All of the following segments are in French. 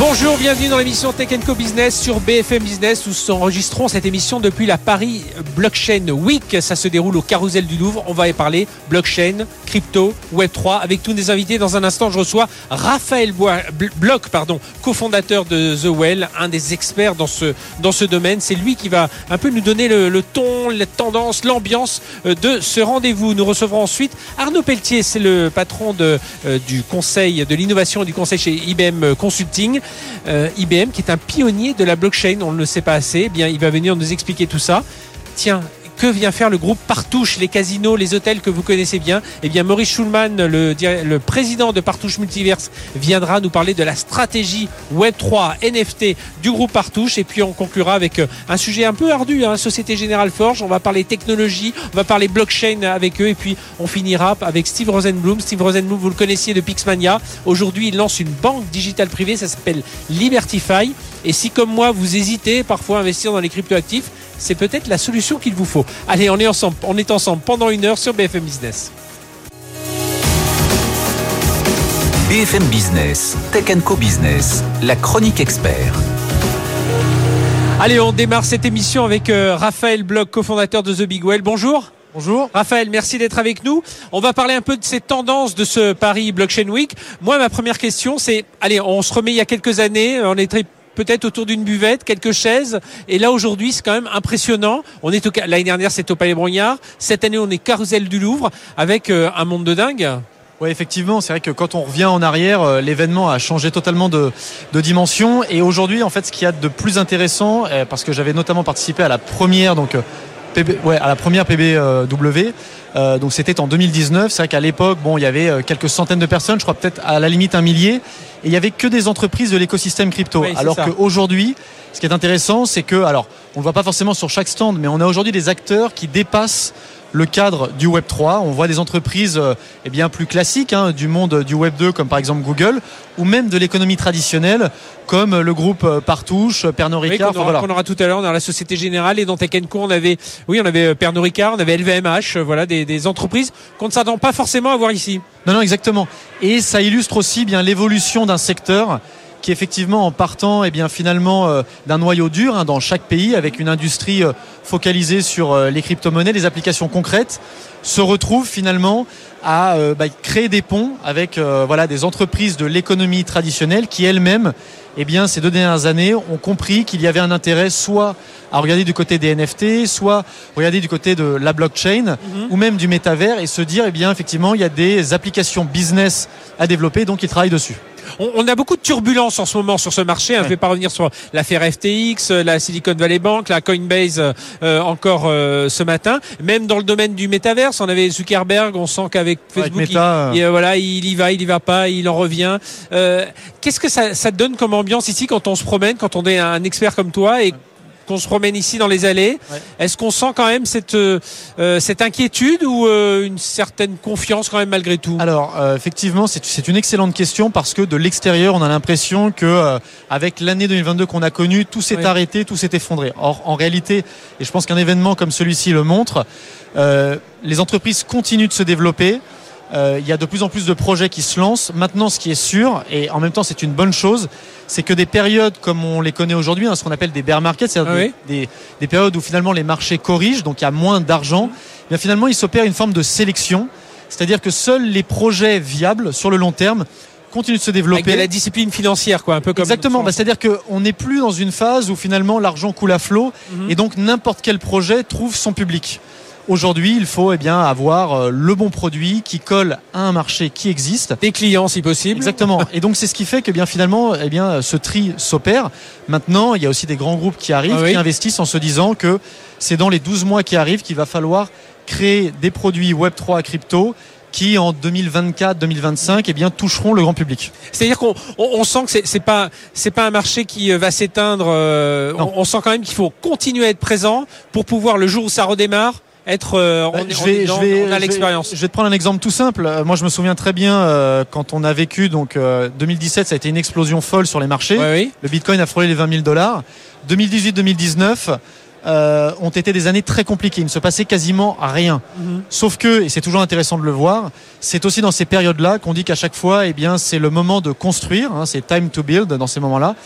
Bonjour, bienvenue dans l'émission Tech Co Business sur BFM Business où nous enregistrons cette émission depuis la Paris Blockchain Week. Ça se déroule au Carousel du Louvre. On va y parler blockchain, crypto, Web3 avec tous nos invités. Dans un instant, je reçois Raphaël Bloch, cofondateur de The Well, un des experts dans ce, domaine. C'est lui qui va un peu nous donner le, ton, la tendance, l'ambiance euh, de ce rendez-vous. Nous recevrons ensuite Arnaud Pelletier, c'est le patron euh, du conseil de l'innovation et du conseil chez IBM Consulting. Euh, IBM qui est un pionnier de la blockchain, on ne le sait pas assez, eh bien il va venir nous expliquer tout ça. Tiens, que vient faire le groupe Partouche, les casinos, les hôtels que vous connaissez bien? Eh bien, Maurice Schulman, le, président de Partouche Multiverse, viendra nous parler de la stratégie Web3 NFT du groupe Partouche. Et puis, on conclura avec euh, un sujet un peu ardu, hein, Société Générale Forge. On va parler technologie, on va parler blockchain avec eux. Et puis, on finira avec Steve Rosenblum. Steve Rosenblum, vous le connaissiez de Pixmania. Aujourd'hui, il lance une banque digitale privée, ça s'appelle Libertify. Et si, comme moi, vous hésitez parfois à investir dans les cryptoactifs, c'est peut-être la solution qu'il vous faut. Allez, on est ensemble, on est ensemble pendant une heure sur BFM Business. BFM Business, Tech Co Business, la chronique expert. Allez, on démarre cette émission avec euh, Raphaël Bloch, cofondateur de The Big Well. Bonjour. Bonjour. Raphaël, merci d'être avec nous. On va parler un peu de ces tendances de ce Paris Blockchain Week. Moi, ma première question, c'est, allez, on se remet il y a quelques années, on est très peut-être autour d'une buvette, quelques chaises. Et là aujourd'hui, c'est quand même impressionnant. On est l'année dernière, c'était au Palais Brognard. Cette année, on est Carousel du Louvre avec euh, un monde de dingue. Oui, effectivement, c'est vrai que quand on revient en arrière, euh, l'événement a changé totalement de, dimension. Et aujourd'hui, en fait, ce qu'il y a de plus intéressant, euh, parce que j'avais notamment participé à la première, donc à la première PBW. Donc c'était en 2019. C'est vrai qu'à l'époque, bon, il y avait quelques centaines de personnes, je crois peut-être à la limite un millier, et il y avait que des entreprises de l'écosystème crypto. alors qu'aujourd'hui, ce qui est intéressant, c'est que, alors, on ne le voit pas forcément sur chaque stand, mais on a aujourd'hui des acteurs qui dépassent le cadre du Web 3. On voit des entreprises euh, eh bien plus classiques hein, du monde du Web 2 comme par exemple Google ou même de l'économie traditionnelle comme le groupe euh, Partouche, Pernod Ricard. Oui, qu'on aura, tout à l'heure dans la Société Générale et dans Tech on avait oui on avait euh, Pernod Ricard, on avait LVMH, voilà des, des entreprises qu'on ne s'attend pas forcément à voir ici. Non non exactement. Et ça illustre aussi bien l'évolution d'un secteur qui effectivement en partant eh bien finalement euh, d'un noyau dur hein, dans chaque pays avec une industrie euh, focalisée sur euh, les crypto-monnaies, les applications concrètes, se retrouve finalement à bah, créer des ponts avec voilà des entreprises de l'économie traditionnelle qui elles-mêmes eh bien, ces deux dernières années ont compris qu'il y avait un intérêt soit à regarder du côté des NFT, soit regarder du côté de la blockchain mhm. ou même du métavers et se dire, eh bien, effectivement, il y a des applications business à développer, donc ils travaillent dessus. On, a beaucoup de turbulences en ce moment sur ce marché. Hein. Je ne vais pas revenir sur l'affaire FTX, la Silicon Valley Bank, la Coinbase euh, encore euh, ce matin. Même dans le domaine du métaverse, on avait Zuckerberg. On sent qu'avec Facebook, il, euh, voilà, il y va, il y va pas, il en revient. Qu'est-ce que ça, ça donne comme ambiance ici quand on se promène, quand on est un expert comme toi et qu'on se promène ici dans les allées. Est-ce qu'on sent quand même cette, euh, euh, cette inquiétude ou euh, une certaine confiance quand même malgré tout? Alors effectivement, c'est une excellente question parce que de l'extérieur, on a l'impression que avec l'année 2022 qu'on a connue, tout s'est arrêté, tout s'est effondré. Or, en réalité, et je pense qu'un événement comme celui-ci le montre, les entreprises continuent de se développer. Il y a de plus en plus de projets qui se lancent. Maintenant, ce qui est sûr, et en même temps c'est une bonne chose, c'est que des périodes comme on les connaît aujourd'hui, hein, ce qu'on appelle des bear markets, c'est-à-dire ah des, périodes où finalement les marchés corrigent, donc il y a moins d'argent, eh bien finalement il s'opère une forme de sélection, c'est-à-dire que seuls les projets viables sur le long terme continuent de se développer. Avec la discipline financière, quoi, un peu comme. Exactement. Bah, c'est-à-dire qu'on n'est plus dans une phase où finalement l'argent coule à flot mhm. et donc n'importe quel projet trouve son public. Aujourd'hui, il faut eh bien avoir euh, le bon produit qui colle à un marché qui existe. Des clients si possible. Exactement. Et donc c'est ce qui fait que bien finalement, eh bien ce tri s'opère. Maintenant, il y a aussi des grands groupes qui arrivent, ah qui investissent en se disant que c'est dans les 12 mois qui arrivent qu'il va falloir créer des produits Web 3 crypto qui en 2024-2025 eh bien toucheront le grand public. C'est-à-dire qu'on on, sent que c'est pas c'est pas un marché qui euh, va s'éteindre. Euh, on, sent quand même qu'il faut continuer à être présent pour pouvoir le jour où ça redémarre être euh, bah, je vais, je vais, on a l'expérience. Je vais te prendre un exemple tout simple. Euh, moi, je me souviens très bien euh, quand on a vécu donc 2017, ça a été une explosion folle sur les marchés. Le Bitcoin a frôlé les 20 000 dollars. 2018-2019. euh, ont été des années très compliquées. Il ne se passait quasiment rien. Mhm. Sauf que, et c'est toujours intéressant de le voir, c'est aussi dans ces périodes-là qu'on dit qu'à chaque fois, eh bien, c'est le moment de construire. hein, c'est time to build dans ces moments-là.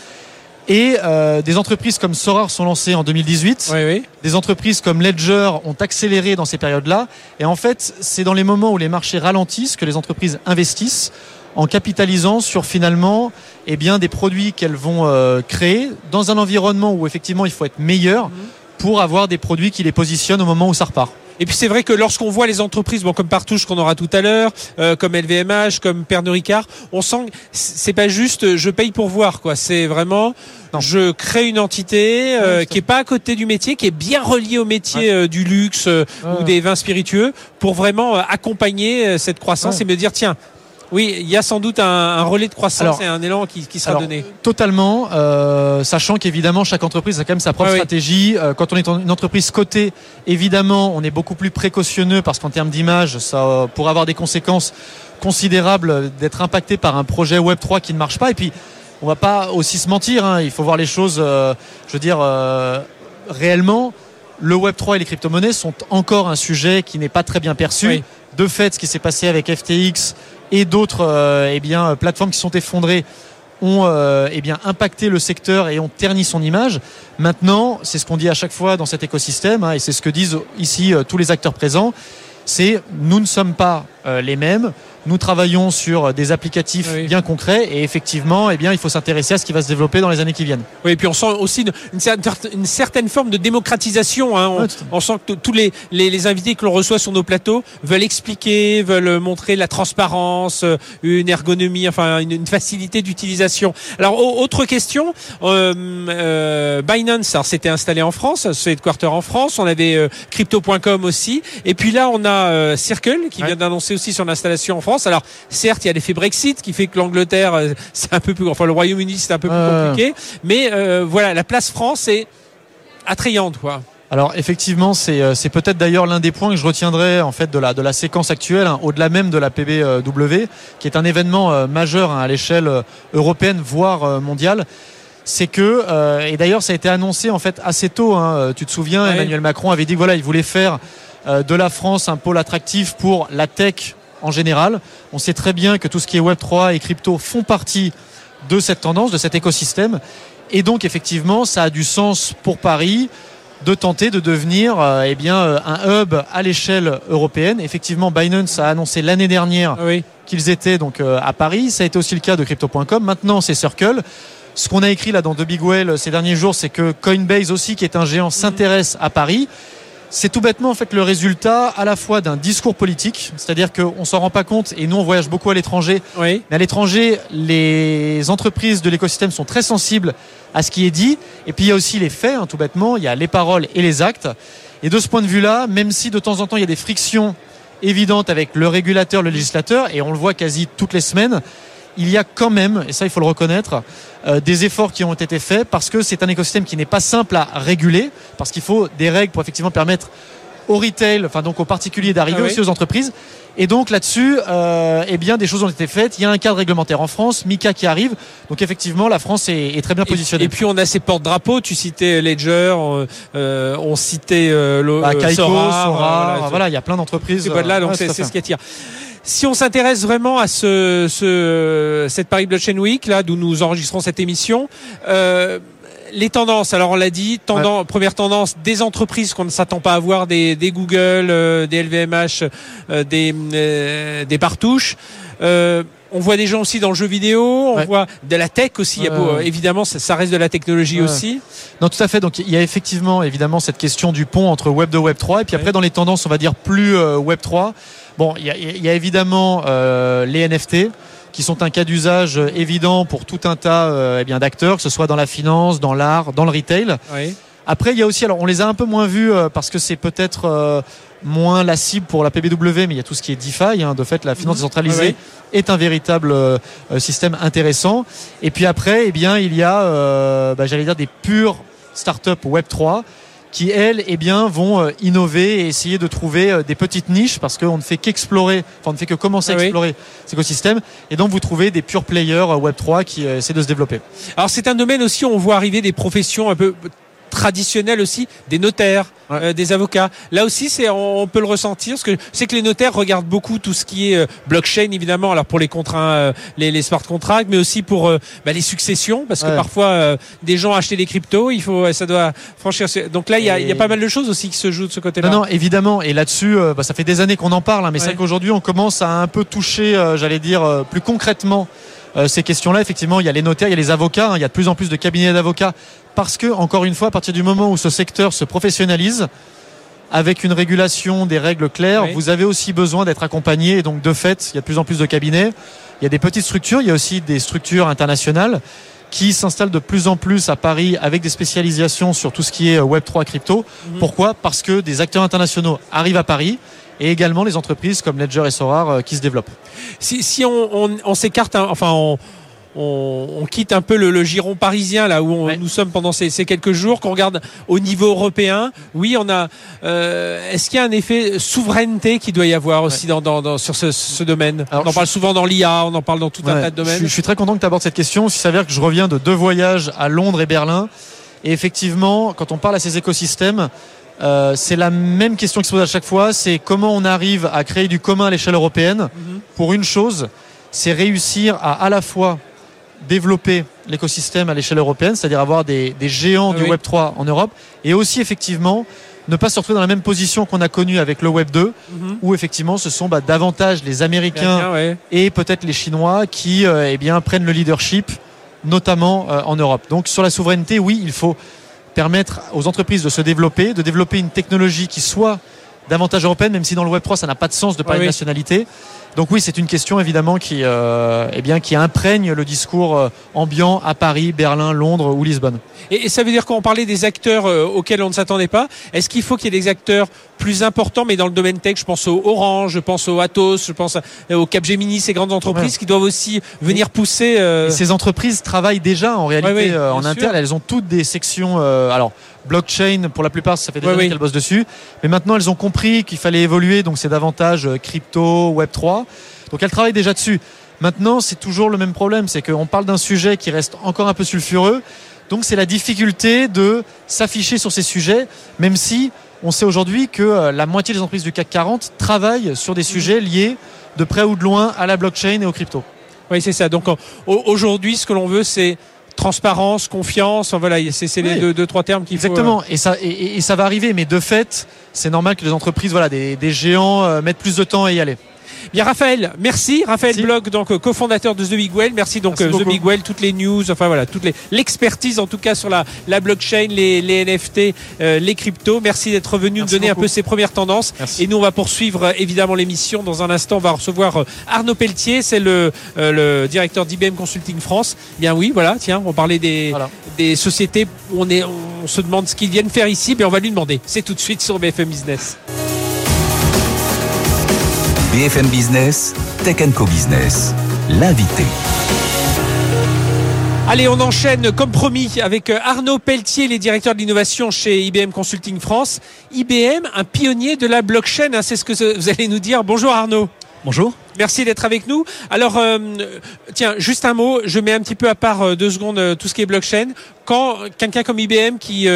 Et euh, des entreprises comme Sora sont lancées en 2018. Oui, oui. Des entreprises comme Ledger ont accéléré dans ces périodes-là. Et en fait, c'est dans les moments où les marchés ralentissent que les entreprises investissent en capitalisant sur finalement eh bien, des produits qu'elles vont euh, créer dans un environnement où effectivement il faut être meilleur pour avoir des produits qui les positionnent au moment où ça repart. Et puis c'est vrai que lorsqu'on voit les entreprises, bon comme Partouche qu'on aura tout à l'heure, euh, comme LVMH, comme Pernod Ricard, on sent que c'est pas juste euh, je paye pour voir quoi. C'est vraiment Non. je crée une entité euh, Ouais, qui est pas à côté du métier, qui est bien reliée au métier euh, du luxe euh, ou des vins spiritueux pour vraiment accompagner cette croissance et me dire tiens. Oui, il y a sans doute un, un relais de croissance Alors- et un élan qui, qui sera Alors, donné. Totalement, euh, sachant qu'évidemment chaque entreprise a quand même sa propre oui. stratégie. Euh, quand on est une entreprise cotée, évidemment, on est beaucoup plus précautionneux parce qu'en termes d'image, ça euh, pourrait avoir des conséquences considérables d'être impacté par un projet Web 3 qui ne marche pas. Et puis, on va pas aussi se mentir. hein, il faut voir les choses, euh, je veux dire, euh, réellement. Le Web 3 et les crypto-monnaies sont encore un sujet qui n'est pas très bien perçu. Oui. De fait, ce qui s'est passé avec FTX et d'autres euh, eh bien, plateformes qui sont effondrées ont euh, eh bien, impacté le secteur et ont terni son image. Maintenant, c'est ce qu'on dit à chaque fois dans cet écosystème, hein, et c'est ce que disent ici euh, tous les acteurs présents, c'est nous ne sommes pas les mêmes, nous travaillons sur des applicatifs Oui. bien concrets, et effectivement, eh bien, il faut s'intéresser à ce qui va se développer dans les années qui viennent. Oui, et puis on sent aussi une, certaine, forme de démocratisation. Hein. On, sent que tous les, les, les invités que l'on reçoit sur nos plateaux veulent expliquer, veulent montrer la transparence, euh, une ergonomie, enfin une, une facilité d'utilisation. Alors, au- autre question, euh, euh, Binance, alors c'était installé en France, c'est headquarter en France, on avait euh, crypto.com aussi, et puis là on a euh, Circle qui Ouais. vient d'annoncer aussi son installation en France. Alors, certes, il y a l'effet Brexit qui fait que l'Angleterre, euh, c'est un peu plus, enfin le Royaume-Uni, c'est un peu plus compliqué. Mais euh, voilà, la place France est attrayante, quoi. Alors effectivement, c'est euh, c'est peut-être d'ailleurs l'un des points que je retiendrai en fait de la de la séquence actuelle, hein, au-delà même de la PBW, qui est un événement euh, majeur hein, à l'échelle européenne voire mondiale. C'est que euh, et d'ailleurs ça a été annoncé en fait assez tôt. hein, tu te souviens. Emmanuel Macron avait dit que voilà, il voulait faire de la France un pôle attractif pour la tech en général. On sait très bien que tout ce qui est Web 3 et crypto font partie de cette tendance, de cet écosystème. Et donc effectivement, ça a du sens pour Paris de tenter de devenir euh, eh bien, euh, un hub à l'échelle européenne. Effectivement, Binance a annoncé l'année dernière Ah oui. qu'ils étaient donc euh, à Paris. Ça a été aussi le cas de Crypto.com. Maintenant, c'est Circle. Ce qu'on a écrit là dans The Big Whale euh, ces derniers jours, c'est que Coinbase aussi, qui est un géant, s'intéresse à Paris. C'est tout bêtement en fait le résultat à la fois d'un discours politique, c'est-à-dire qu'on s'en rend pas compte et nous on voyage beaucoup à l'étranger Oui. mais à l'étranger, les entreprises de l'écosystème sont très sensibles à ce qui est dit. Et puis il y a aussi les faits, hein, tout bêtement. Il y a les paroles et les actes. Et de ce point de vue-là, même si de temps en temps il y a des frictions évidentes avec le régulateur, le législateur, et on le voit quasi toutes les semaines, il y a quand même, et ça il faut le reconnaître, euh, des efforts qui ont été faits parce que c'est un écosystème qui n'est pas simple à réguler, parce qu'il faut des règles pour effectivement permettre au retail, enfin donc aux particuliers d'arriver Ah oui. aussi aux entreprises. Et donc là-dessus, euh, eh bien des choses ont été faites. Il y a un cadre réglementaire en France, Mika qui arrive. Donc effectivement, la France est, est très bien positionnée. et puis on a ces porte-drapeaux. Tu citais Ledger, on, euh, on citait euh, le, Bah, euh, Kaiko, Sora, Sora, euh, voilà, il y a plein d'entreprises. ces boîtes-là, euh, donc ouais, c'est ce qui attire. Si on s'intéresse vraiment à ce, ce cette Paris Blockchain Week là, d'où nous enregistrons cette émission, euh, les tendances. Alors on l'a dit, tendance, première tendance des entreprises qu'on ne s'attend pas à voir, des, des Google, euh, des LVMH, euh, des euh, des Partouches. Euh, on voit des gens aussi dans le jeu vidéo, on Ouais. voit de la tech aussi. Il y a Ouais, beau- ouais. évidemment, ça, ça reste de la technologie Ouais. aussi. Non, tout à fait. Donc il y a effectivement, évidemment, cette question du pont entre Web 2 Web 3. Et puis après, dans les tendances, on va dire plus euh, Web 3. Bon, il y a, il y a évidemment euh, les NFT qui sont un cas d'usage euh, évident pour tout un tas euh, eh bien d'acteurs, que ce soit dans la finance, dans l'art, dans le retail. Oui. Après, il y a aussi, alors on les a un peu moins vus euh, parce que c'est peut-être moins la cible pour la PBW, mais il y a tout ce qui est DeFi. Hein, de fait, la finance Mhm. décentralisée ouais. est un véritable euh, système intéressant. Et puis après, eh bien, il y a, euh, bah, j'allais dire, des pures startups Web 3 qui elles eh bien vont euh, innover et essayer de trouver euh, des petites niches parce qu'on ne fait qu'explorer enfin on ne fait que commencer à Ah oui. explorer cet écosystème et donc vous trouvez des pure players euh, Web 3 qui essaient de se développer. Alors c'est un domaine aussi où on voit arriver des professions un peu traditionnelle aussi des notaires, euh, des avocats. Là aussi, c'est on, peut le ressentir parce que c'est que les notaires regardent beaucoup tout ce qui est euh, blockchain évidemment. Alors pour les contrats, les, les, smart contracts, mais aussi pour bah, les successions parce que parfois des gens achètent des cryptos, il faut ça doit franchir. Donc là, il y a, y a, pas mal de choses aussi qui se jouent de ce côté-là. Non, non, évidemment. Et là-dessus, bah, ça fait des années qu'on en parle, hein, mais c'est vrai qu'aujourd'hui, on commence à un peu toucher, j'allais dire, plus concrètement euh, ces questions-là. Effectivement, il y a les notaires, il y a les avocats, hein. il y a de plus en plus de cabinets d'avocats parce que, encore une fois, à partir du moment où ce secteur se professionnalise, avec une régulation, des règles claires, vous avez aussi besoin d'être accompagné. Et donc, de fait, il y a de plus en plus de cabinets. Il y a des petites structures, il y a aussi des structures internationales qui s'installent de plus en plus à Paris avec des spécialisations sur tout ce qui est euh, Web3 crypto. Mhm. Pourquoi? Parce que des acteurs internationaux arrivent à Paris et également les entreprises comme Ledger et Sorar euh, qui se développent. Si, si on, on, on s'écarte, hein, enfin on, on, quitte un peu le, giron parisien là où nous sommes pendant ces, ces quelques jours, qu'on regarde au niveau européen. Oui, on a. Euh, Est-ce qu'il y a un effet souveraineté qui doit y avoir aussi dans, dans, dans, sur ce, ce domaine? On en parle souvent dans l'IA, on en parle dans tout un tas de domaines. Je, je, suis très content que tu abordes cette question. Il s'avère que je reviens de deux voyages à Londres et Berlin. Et effectivement, quand on parle à ces écosystèmes, euh, c'est la même question qui se pose à chaque fois, c'est comment on arrive à créer du commun à l'échelle européenne. Mhm. Pour une chose, c'est réussir à à la fois développer l'écosystème à l'échelle européenne, c'est-à-dire avoir des, géants du Web 3 en Europe, et aussi effectivement ne pas se retrouver dans la même position qu'on a connue avec le Web 2, mhm. où effectivement ce sont bah, davantage les Américains et peut-être les Chinois qui euh, eh bien, prennent le leadership, notamment euh, en Europe. Donc sur la souveraineté, oui, il faut permettre aux entreprises de se développer, de développer une technologie qui soit davantage européenne, même si dans le Web 3 ça n'a pas de sens de parler de nationalité. Donc oui, c'est une question évidemment qui, euh, eh bien, qui imprègne le discours euh, ambiant à Paris, Berlin, Londres ou Lisbonne. Et, ça veut dire qu'on parlait des acteurs euh, auxquels on ne s'attendait pas. Est-ce qu'il faut qu'il y ait des acteurs plus importants, mais dans le domaine tech, je pense au Orange, je pense au Atos, je pense au Capgemini, ces grandes entreprises qui doivent aussi venir pousser. ces entreprises travaillent déjà en réalité en interne. Elles ont toutes des sections. alors blockchain pour la plupart ça fait des années qu'elles bossent dessus mais maintenant elles ont compris qu'il fallait évoluer donc c'est davantage crypto web 3 donc elle travaille déjà dessus. Maintenant, c'est toujours le même problème, c'est qu'on parle d'un sujet qui reste encore un peu sulfureux. Donc c'est la difficulté de s'afficher sur ces sujets, même si on sait aujourd'hui que euh, la moitié des entreprises du CAC 40 travaillent sur des sujets liés de près ou de loin à la blockchain et aux crypto. Oui, c'est ça. Donc aujourd'hui, ce que l'on veut, c'est transparence, confiance. Voilà, c'est les deux, trois termes qu'il faut. Exactement. Euh, et ça, et, ça va arriver. Mais de fait, c'est normal que les entreprises, voilà, des, géants euh, mettent plus de temps à y aller. Bien Raphaël, merci. Raphaël Bloch, donc euh, cofondateur de The Big Well. Merci donc euh, The Big Well, toutes les news, enfin voilà, toute l'expertise en tout cas sur la, la blockchain, les, les NFT, euh, les cryptos. Merci d'être venu nous donner un peu ses premières tendances. Et nous on va poursuivre évidemment l'émission. Dans un instant, on va recevoir Arnaud Pelletier, c'est le, le directeur d'IBM Consulting France. Bien oui, voilà, tiens, on parlait des, des sociétés on, est, on se demande ce qu'ils viennent faire ici, mais on va lui demander. C'est tout de suite sur BFM Business. BFM Business, Tech Co Business, l'invité. Allez, on enchaîne comme promis avec euh, Arnaud Pelletier, les directeurs de l'innovation chez IBM Consulting France. IBM, un pionnier de la blockchain, hein, c'est ce que vous allez nous dire. Bonjour Arnaud. Bonjour. Merci d'être avec nous. Alors, euh, tiens, juste un mot, je mets un petit peu à part euh, deux secondes euh, tout ce qui est blockchain. Quand quelqu'un comme IBM qui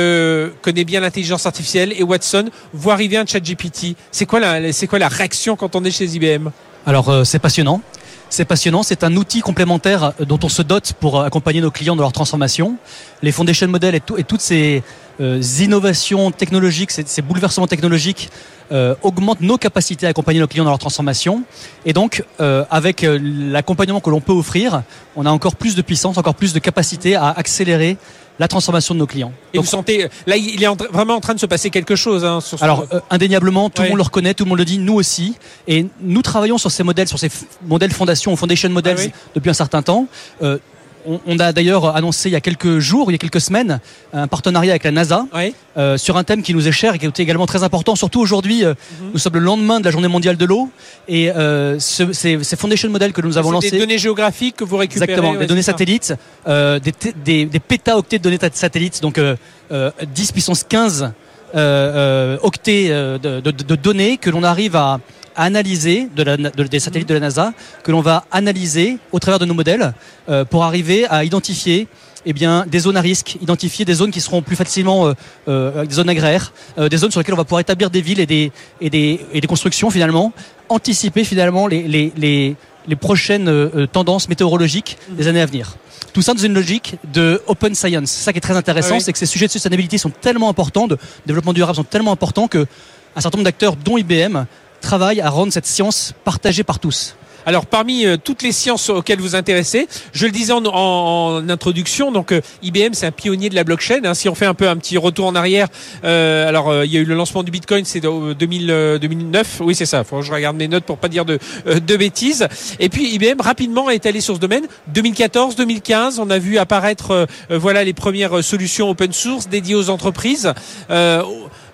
connaît bien l'intelligence artificielle et Watson voit arriver un chat GPT, c'est quoi la, c'est quoi la réaction quand on est chez IBM Alors, c'est passionnant. C'est passionnant, c'est un outil complémentaire dont on se dote pour accompagner nos clients dans leur transformation. Les foundation models et, et toutes ces innovations technologiques, ces, ces bouleversements technologiques euh, augmente nos capacités à accompagner nos clients dans leur transformation. Et donc, euh, avec euh, l'accompagnement que l'on peut offrir, on a encore plus de puissance, encore plus de capacité à accélérer la transformation de nos clients. Et vous sentez, là, il est vraiment en train de se passer quelque chose. Hein, sur Alors, indéniablement, tout le monde le reconnaît, tout le monde le dit, nous aussi. Et nous travaillons sur ces modèles, sur ces modèles fondation, foundation models ah depuis un certain temps on, a d'ailleurs annoncé il y a quelques jours, il y a quelques semaines, un partenariat avec la NASA euh, sur un thème qui nous est cher et qui est également très important. Surtout aujourd'hui, euh, mhm. nous sommes le lendemain de la Journée mondiale de l'eau et euh, ces, ces, foundation models que nous avons lancés. Des données géographiques que vous récupérez. Exactement, des données satellites, des, des, des pétaoctets de données satellites, donc 10 puissance 15 octets de données que l'on arrive à analyser de la, des satellites de la NASA, que l'on va analyser au travers de nos modèles euh, pour arriver à identifier eh bien, des zones à risque, identifier des zones qui seront plus facilement des zones agraires, des zones sur lesquelles on va pouvoir établir des villes et des, et des, et des constructions finalement, anticiper finalement les, les, les, les prochaines tendances météorologiques des années à venir. Tout ça dans une logique de open science. C'est ça qui est très intéressant, ah c'est que ces sujets de sustainability sont tellement importants, de développement durable sont tellement importants que un certain nombre d'acteurs, dont IBM, travaillent à rendre cette science partagée par tous. Alors parmi euh, toutes les sciences auxquelles vous intéressez, je le disais en, introduction, donc euh, IBM c'est un pionnier de la blockchain. Hein. si on fait un peu un petit retour en arrière, euh, alors il y a eu le lancement du Bitcoin, c'est 2009, oui c'est ça. Faut que je regarde mes notes pour pas dire de, de bêtises. Et puis IBM rapidement est allé sur ce domaine. 2014, 2015, on a vu apparaître voilà les premières solutions open source dédiées aux entreprises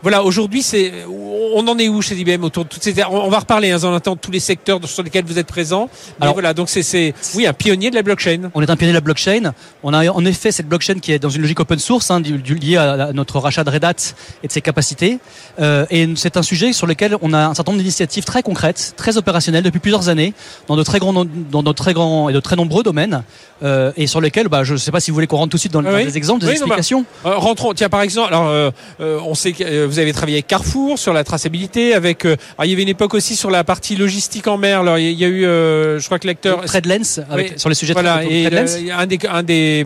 voilà, aujourd'hui, c'est, on en est où chez IBM autour de toutes ces, on va reparler, hein, en attendant tous les secteurs sur lesquels vous êtes présents. Mais Alors, voilà, donc c'est, c'est, oui, un pionnier de la blockchain. On est un pionnier de la blockchain. On a en effet cette blockchain qui est dans une logique open source, hein, liée à, notre rachat de Red Hat et de ses capacités. Euh, et c'est un sujet sur lequel on a un certain nombre d'initiatives très concrètes, très opérationnelles depuis plusieurs années, dans de très grands, dans de très grands et de très nombreux domaines, euh, et sur lesquels, bah, je ne sais pas si vous voulez qu'on rentre tout de suite dans, les exemples, des bah, explications. Euh, rentrons. Tiens, par exemple, alors, euh, euh, on sait que vous avez travaillé avec Carrefour sur la traçabilité, avec. Euh, il y avait une époque aussi sur la partie logistique en mer. Alors, il y a eu, euh, je crois que l'acteur. TradeLens, avec, sur les sujets voilà, de et un des un des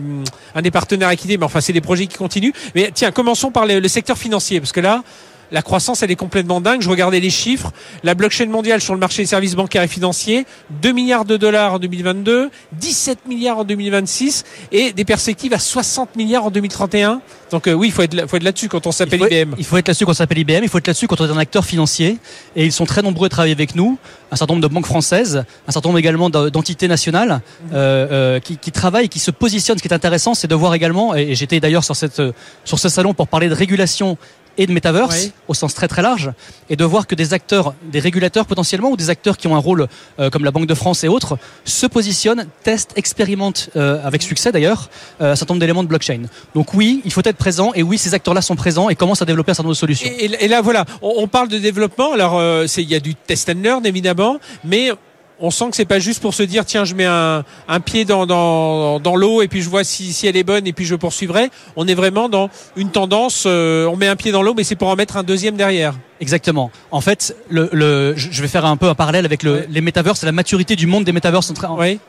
un des partenaires équidés, mais enfin c'est des projets qui continuent. Mais tiens, commençons par le secteur financier, parce que là, la croissance, elle est complètement dingue. Je regardais les chiffres. La blockchain mondiale sur le marché des services bancaires et financiers, 2 milliards de dollars en 2022, 17 milliards en 2026 et des perspectives à 60 milliards en 2031. Donc euh, oui, il faut être, faut être là-dessus quand on s'appelle IBM. Il faut être là-dessus quand on s'appelle IBM, il faut être là-dessus quand on est un acteur financier. Et ils sont très nombreux à travailler avec nous. Un certain nombre de banques françaises, un certain nombre également d'entités nationales mhm. euh, euh, qui, qui, travaillent, qui se positionnent. Ce qui est intéressant, c'est de voir également, et j'étais d'ailleurs sur, cette, sur ce salon pour parler de régulation et de metaverse au sens très très large et de voir que des acteurs, des régulateurs potentiellement ou des acteurs qui ont un rôle euh, comme la Banque de France et autres se positionnent, testent, expérimentent euh, avec succès d'ailleurs euh, un certain nombre d'éléments de blockchain. Donc oui, il faut être présent et oui, ces acteurs-là sont présents et commencent à développer un certain nombre de solutions. Et, là voilà, on, on, parle de développement. Alors il y a du test and learn évidemment, mais on sent que c'est pas juste pour se dire tiens je mets un, un pied dans, dans, dans l'eau et puis je vois si, si elle est bonne et puis je poursuivrai. On est vraiment dans une tendance, euh, on met un pied dans l'eau mais c'est pour en mettre un deuxième derrière. Exactement. En fait, le, le, je vais faire un peu un parallèle avec le, les metaverses, la maturité du monde des metaverses.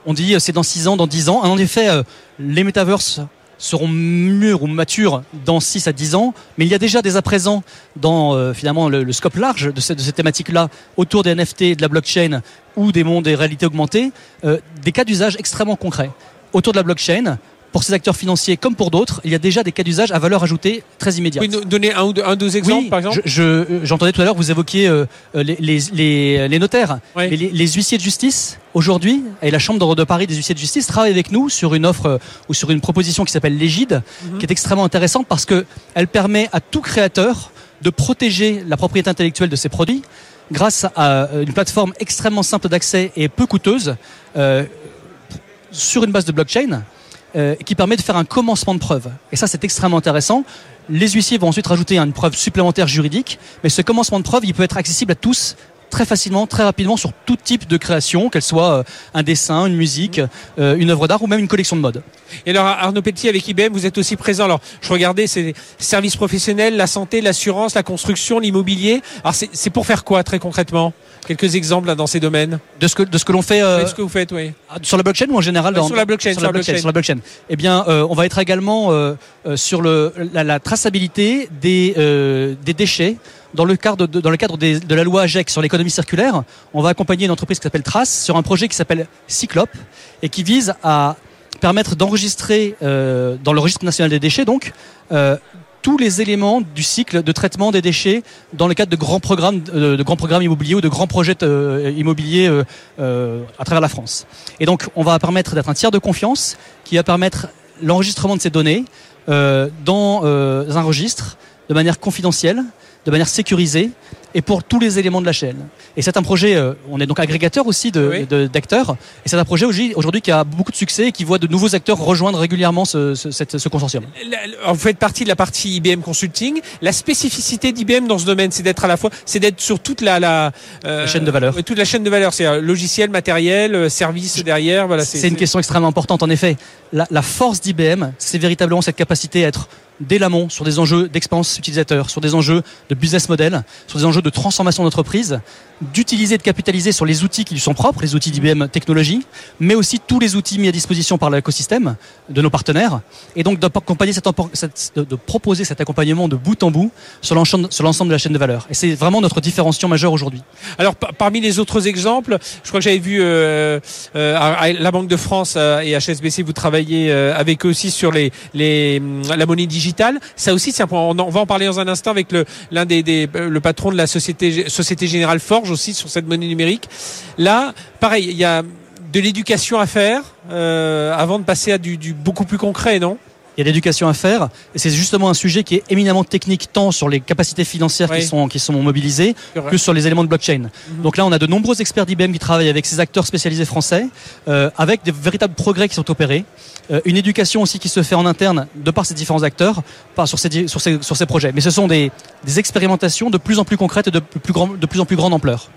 On dit euh, c'est dans 6 ans, dans 10 ans. En effet, euh, les metaverses seront mûrs ou matures dans 6 à 10 ans, mais il y a déjà dès à présent dans euh, finalement le, scope large de, cette, de cette thématique-là autour des NFT, de la blockchain ou des mondes des réalités augmentées, euh, des cas d'usage extrêmement concrets. Autour de la blockchain, pour ces acteurs financiers comme pour d'autres, il y a déjà des cas d'usage à valeur ajoutée très immédiate. Vous pouvez nous donner un ou deux, exemples, par exemple J'entendais tout à l'heure, vous évoquiez euh, les, les, les, notaires, les, les, huissiers de justice. Aujourd'hui, et la Chambre de Paris des huissiers de justice travaille avec nous sur une offre euh, ou sur une proposition qui s'appelle l'égide, mhm. qui est extrêmement intéressante parce qu'elle permet à tout créateur de protéger la propriété intellectuelle de ses produits grâce à euh, une plateforme extrêmement simple d'accès et peu coûteuse euh, sur une base de blockchain euh, qui permet de faire un commencement de preuve. Et ça, c'est extrêmement intéressant. Les huissiers vont ensuite rajouter une preuve supplémentaire juridique, mais ce commencement de preuve, il peut être accessible à tous très facilement, très rapidement sur tout type de création, qu'elle soit euh, un dessin, une musique, euh, une œuvre d'art ou même une collection de mode. Et alors Arnaud Pelletier avec IBM, vous êtes aussi présent. Alors je regardais, c'est services professionnels, la santé, l'assurance, la construction, l'immobilier. Alors c'est pour faire quoi très concrètement? Quelques exemples là, dans ces domaines? De ce que de ce que l'on fait. Euh, ce que vous faites, oui? Ah, sur la blockchain ou en général dans, sur la blockchain. Sur, la, blockchain, Sur la blockchain. Eh bien, on va être également sur le la, la traçabilité des des déchets dans le cadre de, dans le cadre de la loi AGEC sur l'économie circulaire, on va accompagner une entreprise qui s'appelle Trace sur un projet qui s'appelle Cyclope et qui vise à permettre d'enregistrer euh, dans le registre national des déchets donc euh, tous les éléments du cycle de traitement des déchets dans le cadre de grands programmes, de, de grands programmes immobiliers ou de grands projets euh, immobiliers euh, euh, à travers la France. Et donc, on va permettre d'être un tiers de confiance qui va permettre l'enregistrement de ces données dans un registre de manière confidentielle de manière sécurisée et pour tous les éléments de la chaîne. Et c'est un projet, euh, on est donc agrégateur aussi Oui. d'acteurs, et c'est un projet aujourd'hui qui a beaucoup de succès et qui voit de nouveaux acteurs rejoindre régulièrement ce, ce- cette- ce consortium. Vous faites partie de la partie IBM Consulting. La spécificité d'IBM dans ce domaine, c'est d'être à la fois, c'est d'être sur toute la, la, euh, La chaîne de valeur. toute la chaîne de valeur, c'est euh, logiciel, matériel, euh, service derrière. Voilà, C'est une question extrêmement importante. En effet, la, la force d'IBM, c'est véritablement cette capacité à être dès l'amont sur des enjeux d'expérience utilisateur, sur des enjeux de business model, sur des enjeux de transformation d'entreprise, d'utiliser de capitaliser sur les outils qui lui sont propres, les outils d'IBM technologie, mais aussi tous les outils mis à disposition par l'écosystème de nos partenaires, et donc d'accompagner cette- de, proposer cet accompagnement de bout en bout sur l'ensemble de la chaîne de valeur. Et c'est vraiment notre différenciation majeure aujourd'hui. Alors par- parmi les autres exemples, je crois que j'avais vu euh, euh, à- la Banque de France euh, et HSBC, vous travaillez avec eux aussi sur les, les la monnaie digitale. Ça aussi, c'est un point. On, va en parler dans un instant avec le l'un des, euh, patron de la société Générale Forge aussi sur cette monnaie numérique. Là, pareil, il y a de l'éducation à faire euh, avant de passer à du beaucoup plus concret, non? Il y a de l'éducation à faire, et c'est justement un sujet qui est éminemment technique, tant sur les capacités financières Oui. qui, sont, qui sont mobilisées, que sur les éléments de blockchain. Mhm. Donc là, on a de nombreux experts d'IBM qui travaillent avec ces acteurs spécialisés français, euh, avec des véritables progrès qui sont opérés, euh, une éducation aussi qui se fait en interne de par ces différents acteurs, par, sur, ces, di- sur, ces, sur ces projets. Mais ce sont des, des expérimentations de plus en plus concrètes et de plus, grand, de plus en plus grande ampleur.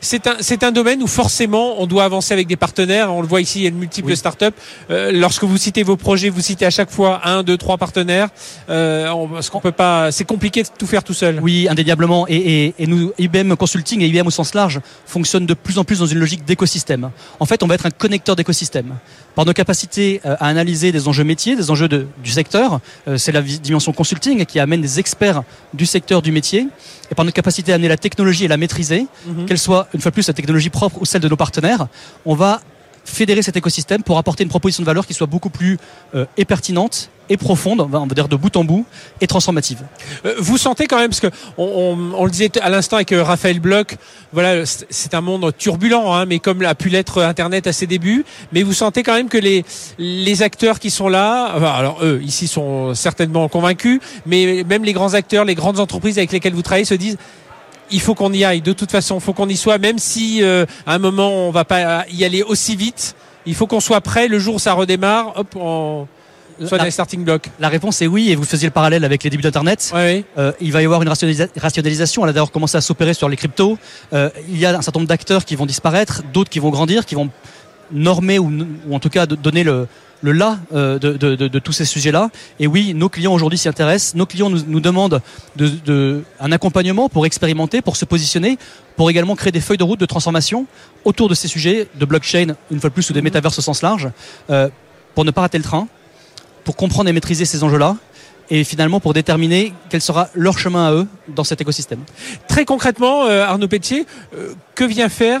C'est un, domaine où forcément on doit avancer avec des partenaires. On le voit ici, il y a de multiples Oui. startups. Euh, lorsque vous citez vos projets, vous citez à chaque fois un, deux, trois partenaires. Euh, on, parce qu'on peut pas, c'est compliqué de tout faire tout seul. Oui, indéniablement. Et, et, et nous, IBM Consulting et IBM au sens large fonctionnent de plus en plus dans une logique d'écosystème. En fait, on va être un connecteur d'écosystème. Par nos capacités euh, à analyser des enjeux métiers, des enjeux de- du secteur, euh, c'est la dimension consulting qui amène des experts du secteur du métier. Et par notre capacité à amener la technologie et la maîtriser, Mhm. qu'elle soit une fois de plus la technologie propre ou celle de nos partenaires, on va fédérer cet écosystème pour apporter une proposition de valeur qui soit beaucoup plus euh, et pertinente et profonde, on va dire de bout en bout, et transformative. Euh, vous sentez quand même, parce que on, on- on le disait à l'instant avec euh, Raphaël Bloch, voilà, c'est un monde turbulent, hein, mais comme a pu l'être Internet à ses débuts. Mais vous sentez quand même que les les acteurs qui sont là, alors eux ici sont certainement convaincus, mais même les grands acteurs, les grandes entreprises avec lesquelles vous travaillez se disent. Il faut qu'on y aille. De toute façon, il faut qu'on y soit, même si euh, à un moment on va pas y aller aussi vite. Il faut qu'on soit prêt le jour où ça redémarre. Hop, on soit dans La, les starting blocks. la réponse est oui, et vous faisiez le parallèle avec les débuts d'Internet. Ouais. Euh, il va y avoir une rationalisa- rationalisation. Elle a d'ailleurs commencé à s'opérer sur les cryptos. Euh, il y a un certain nombre d'acteurs qui vont disparaître, d'autres qui vont grandir, qui vont normer ou, ou en tout cas donner le, le là euh, de, de- de- de tous ces sujets-là. Et oui, nos clients aujourd'hui s'y intéressent. Nos clients nous, nous demandent de, de- un accompagnement pour expérimenter, pour se positionner, pour également créer des feuilles de route de transformation autour de ces sujets de blockchain, une fois de plus, ou des métaverses au sens large, euh, pour ne pas rater le train, pour comprendre et maîtriser ces enjeux-là. Et finalement, pour déterminer quel sera leur chemin à eux dans cet écosystème. Très concrètement, euh, Arnaud Pétier, euh, que vient faire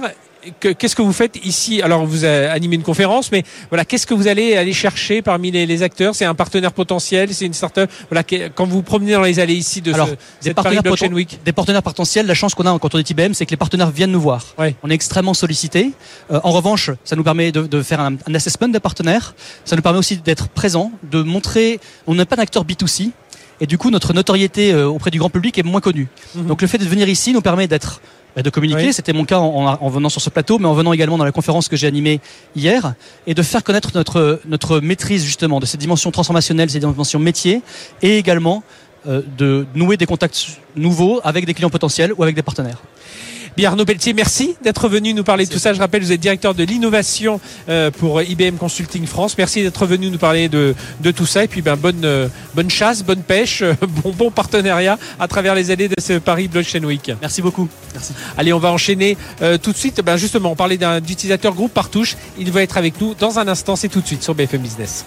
Qu'est-ce que vous faites ici? Alors, vous animé une conférence, mais voilà, qu'est-ce que vous allez aller chercher parmi les, les acteurs? C'est un partenaire potentiel C'est une startup Voilà, quand vous vous promenez dans les allées ici de Alors, ce, des partenaires Blockchain Week, Des partenaires potentiels, la chance qu'on a quand on est IBM, c'est que les partenaires viennent nous voir. Ouais. On est extrêmement sollicité. en revanche, ça nous permet de, de faire un, un assessment des partenaires. Ça nous permet aussi d'être présent, de montrer. On n'est pas un acteur B2C. Et du coup, notre notoriété euh, auprès du grand public est moins connue. Mhm. Donc le fait de venir ici nous permet d'être de communiquer, Oui. c'était mon cas en, en- en venant sur ce plateau, mais en venant également dans la conférence que j'ai animée hier, et de faire connaître notre, notre maîtrise justement de ces dimensions transformationnelles, ces dimensions métiers, et également euh, de nouer des contacts nouveaux avec des clients potentiels ou avec des partenaires. Bien, Arnaud Pelletier, merci d'être venu nous parler de tout ça. Je rappelle, vous êtes directeur de l'innovation euh, pour IBM Consulting France. Merci d'être venu nous parler de, de tout ça. Et puis, ben, bonne, euh, bonne chasse, bonne pêche, euh, bon, bon partenariat à travers les années de ce Paris Blockchain Week. Merci beaucoup. Merci. Allez, on va enchaîner euh, tout de suite. Ben, justement, on parlait d'un utilisateur groupe Partouche. Il va être avec nous dans un instant. C'est tout de suite sur BFM Business.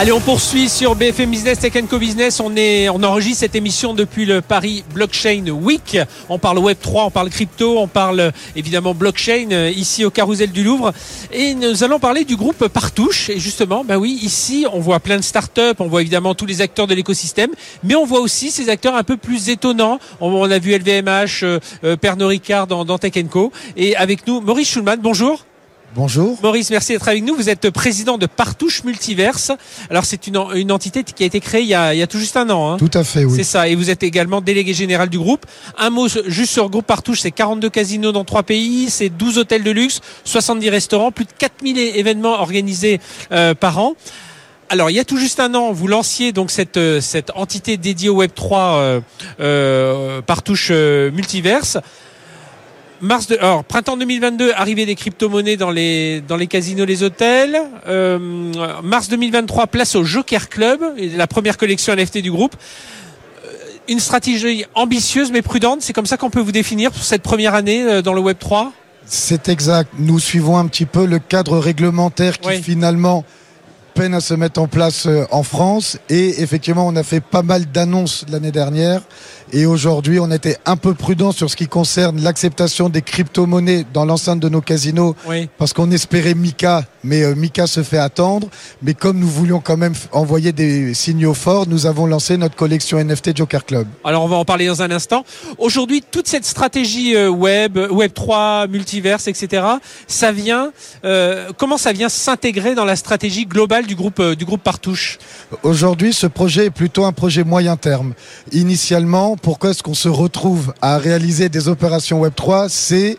Allez, on poursuit sur BFM Business, Tech Co Business. On, est, on enregistre cette émission depuis le Paris Blockchain Week. On parle Web3, on parle crypto, on parle évidemment blockchain euh, ici au Carousel du Louvre. Et nous allons parler du groupe Partouche. Et justement, bah oui, ici, on voit plein de startups, on voit évidemment tous les acteurs de l'écosystème, mais on voit aussi ces acteurs un peu plus étonnants. On, a vu LVMH, euh, euh, Pernod Ricard dans, dans Tech Co. Et avec nous, Maurice Schulman, bonjour. Bonjour. Maurice, merci d'être avec nous. Vous êtes président de Partouche Multiverse. Alors c'est une, une, entité qui a été créée il y a, il y a tout juste un an. Hein. Tout à fait, oui. C'est ça. Et vous êtes également délégué général du groupe. Un mot juste sur le groupe Partouche, c'est 42 casinos dans trois pays, c'est 12 hôtels de luxe, 70 restaurants, plus de 4000 événements organisés euh, par an. Alors, il y a tout juste un an, vous lanciez donc cette, euh, cette entité dédiée au Web 3 euh, euh, Partouche Multiverse mars de, alors, printemps 2022, arrivée des crypto-monnaies dans les, dans les casinos, les hôtels. Euh, mars 2023, place au Joker Club, la première collection NFT du groupe. Euh, une stratégie ambitieuse mais prudente, c'est comme ça qu'on peut vous définir pour cette première année euh, dans le Web 3 C'est exact. Nous suivons un petit peu le cadre réglementaire qui finalement peine à se mettre en place en France. Et effectivement, on a fait pas mal d'annonces l'année dernière. Et aujourd'hui, on était un peu prudent sur ce qui concerne l'acceptation des crypto-monnaies dans l'enceinte de nos casinos. Parce qu'on espérait Mika, mais euh, Mika se fait attendre. Mais comme nous voulions quand même envoyer des signaux forts, nous avons lancé notre collection NFT Joker Club. Alors, on va en parler dans un instant. Aujourd'hui, toute cette stratégie euh, web, Web 3, multiverse, etc., ça vient, comment ça vient s'intégrer dans la stratégie globale du groupe, euh, du groupe Partouche? Aujourd'hui, ce projet est plutôt un projet moyen terme. Initialement, pourquoi est-ce qu'on se retrouve à réaliser des opérations Web3 C'est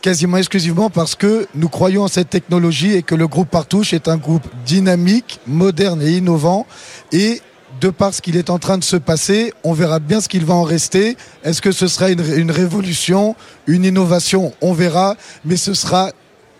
quasiment exclusivement parce que nous croyons en cette technologie et que le groupe Partouche est un groupe dynamique, moderne et innovant. Et de par ce qu'il est en train de se passer, on verra bien ce qu'il va en rester. Est-ce que ce sera une, une révolution, une innovation? On verra, mais ce sera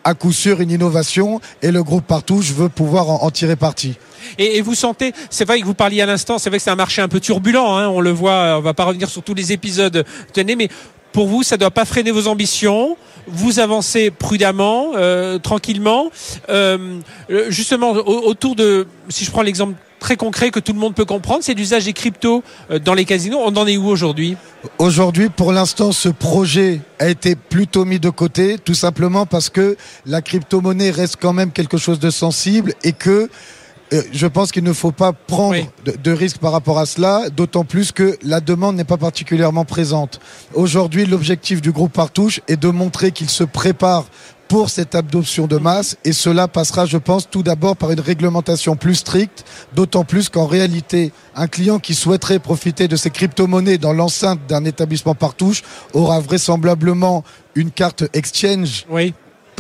à coup sûr une innovation et le groupe partout je veux pouvoir en, tirer parti. Et, vous sentez, c'est vrai que vous parliez à l'instant, c'est vrai que c'est un marché un peu turbulent, hein, on le voit, on va pas revenir sur tous les épisodes, tenez, mais pour vous, ça ne doit pas freiner vos ambitions. Vous avancez prudemment, euh, tranquillement. Euh, justement, autour de, si je prends l'exemple très concret que tout le monde peut comprendre, c'est l'usage des cryptos euh, dans les casinos. On en est où aujourd'hui? Aujourd'hui, pour l'instant, ce projet a été plutôt mis de côté, tout simplement parce que la crypto-monnaie reste quand même quelque chose de sensible et que euh, je pense qu'il ne faut pas prendre de, de risques par rapport à cela, d'autant plus que la demande n'est pas particulièrement présente. Aujourd'hui, l'objectif du groupe Partouche est de montrer qu'il se prépare pour cette adoption de masse. Et cela passera, je pense, tout d'abord par une réglementation plus stricte, d'autant plus qu'en réalité, un client qui souhaiterait profiter de ces crypto-monnaies dans l'enceinte d'un établissement partouche aura vraisemblablement une carte exchange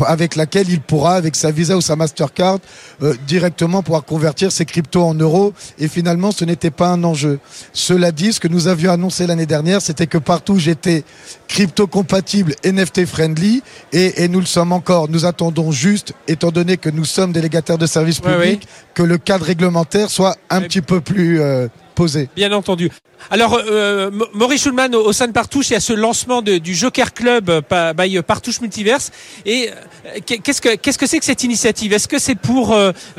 avec laquelle il pourra, avec sa Visa ou sa Mastercard, euh, directement pouvoir convertir ses cryptos en euros. Et finalement, ce n'était pas un enjeu. Cela dit, ce que nous avions annoncé l'année dernière, c'était que partout j'étais crypto compatible, NFT friendly, et, et, nous le sommes encore. Nous attendons juste, étant donné que nous sommes délégataires de services publics, que le cadre réglementaire soit un petit peu plus euh, Bien entendu. Alors, euh, Maurice Schulman, au, sein de Partouche, il y a ce lancement du Joker Club euh, by euh, Partouche Multiverse. Et qu'est-ce que qu'est-ce que c'est que cette initiative? Est-ce que c'est pour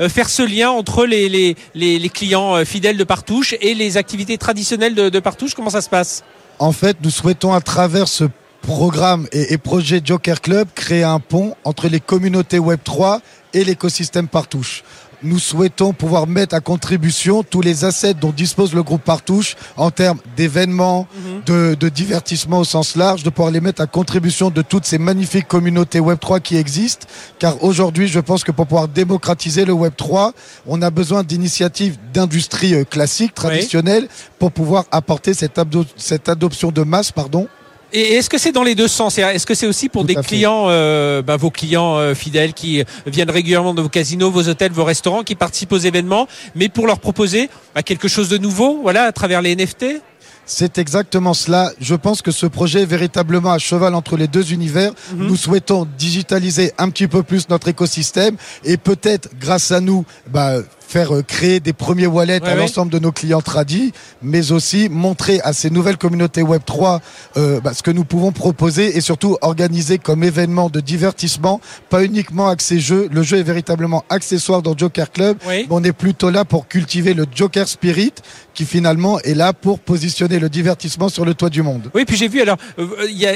faire ce lien entre les, les, les, clients fidèles de Partouche et les activités traditionnelles de, de Partouche? Comment ça se passe? En fait, nous souhaitons à travers ce programme et, et, projet Joker Club créer un pont entre les communautés Web 3 et l'écosystème Partouche nous souhaitons pouvoir mettre à contribution tous les assets dont dispose le groupe Partouche en termes d'événements, mhm. de, de, divertissement au sens large, de pouvoir les mettre à contribution de toutes ces magnifiques communautés Web3 qui existent. Car aujourd'hui, je pense que pour pouvoir démocratiser le Web3, on a besoin d'initiatives d'industrie euh, classique, traditionnelle, pour pouvoir apporter cette, cette adoption de masse, pardon, et est-ce que c'est dans les deux sens? Est-ce que c'est aussi pour des clients, euh, bah, vos clients euh, fidèles qui viennent régulièrement de vos casinos, vos hôtels, vos restaurants, qui participent aux événements, mais pour leur proposer bah, quelque chose de nouveau, voilà, à travers les NFT c'est exactement cela. Je pense que ce projet est véritablement à cheval entre les deux univers. Mhm. Nous souhaitons digitaliser un petit peu plus notre écosystème et peut-être grâce à nous, bah, faire euh, créer des premiers wallets Ouais, à l'ensemble de nos clients tradis, mais aussi montrer à ces nouvelles communautés Web 3 euh, bah, ce que nous pouvons proposer et surtout organiser comme événement de divertissement, pas uniquement axé jeu. Le jeu est véritablement accessoire dans Joker Club. Oui. Mais on est plutôt là pour cultiver le Joker Spirit, qui finalement est là pour positionner le divertissement sur le toit du monde. Oui, puis j'ai vu alors euh, il y a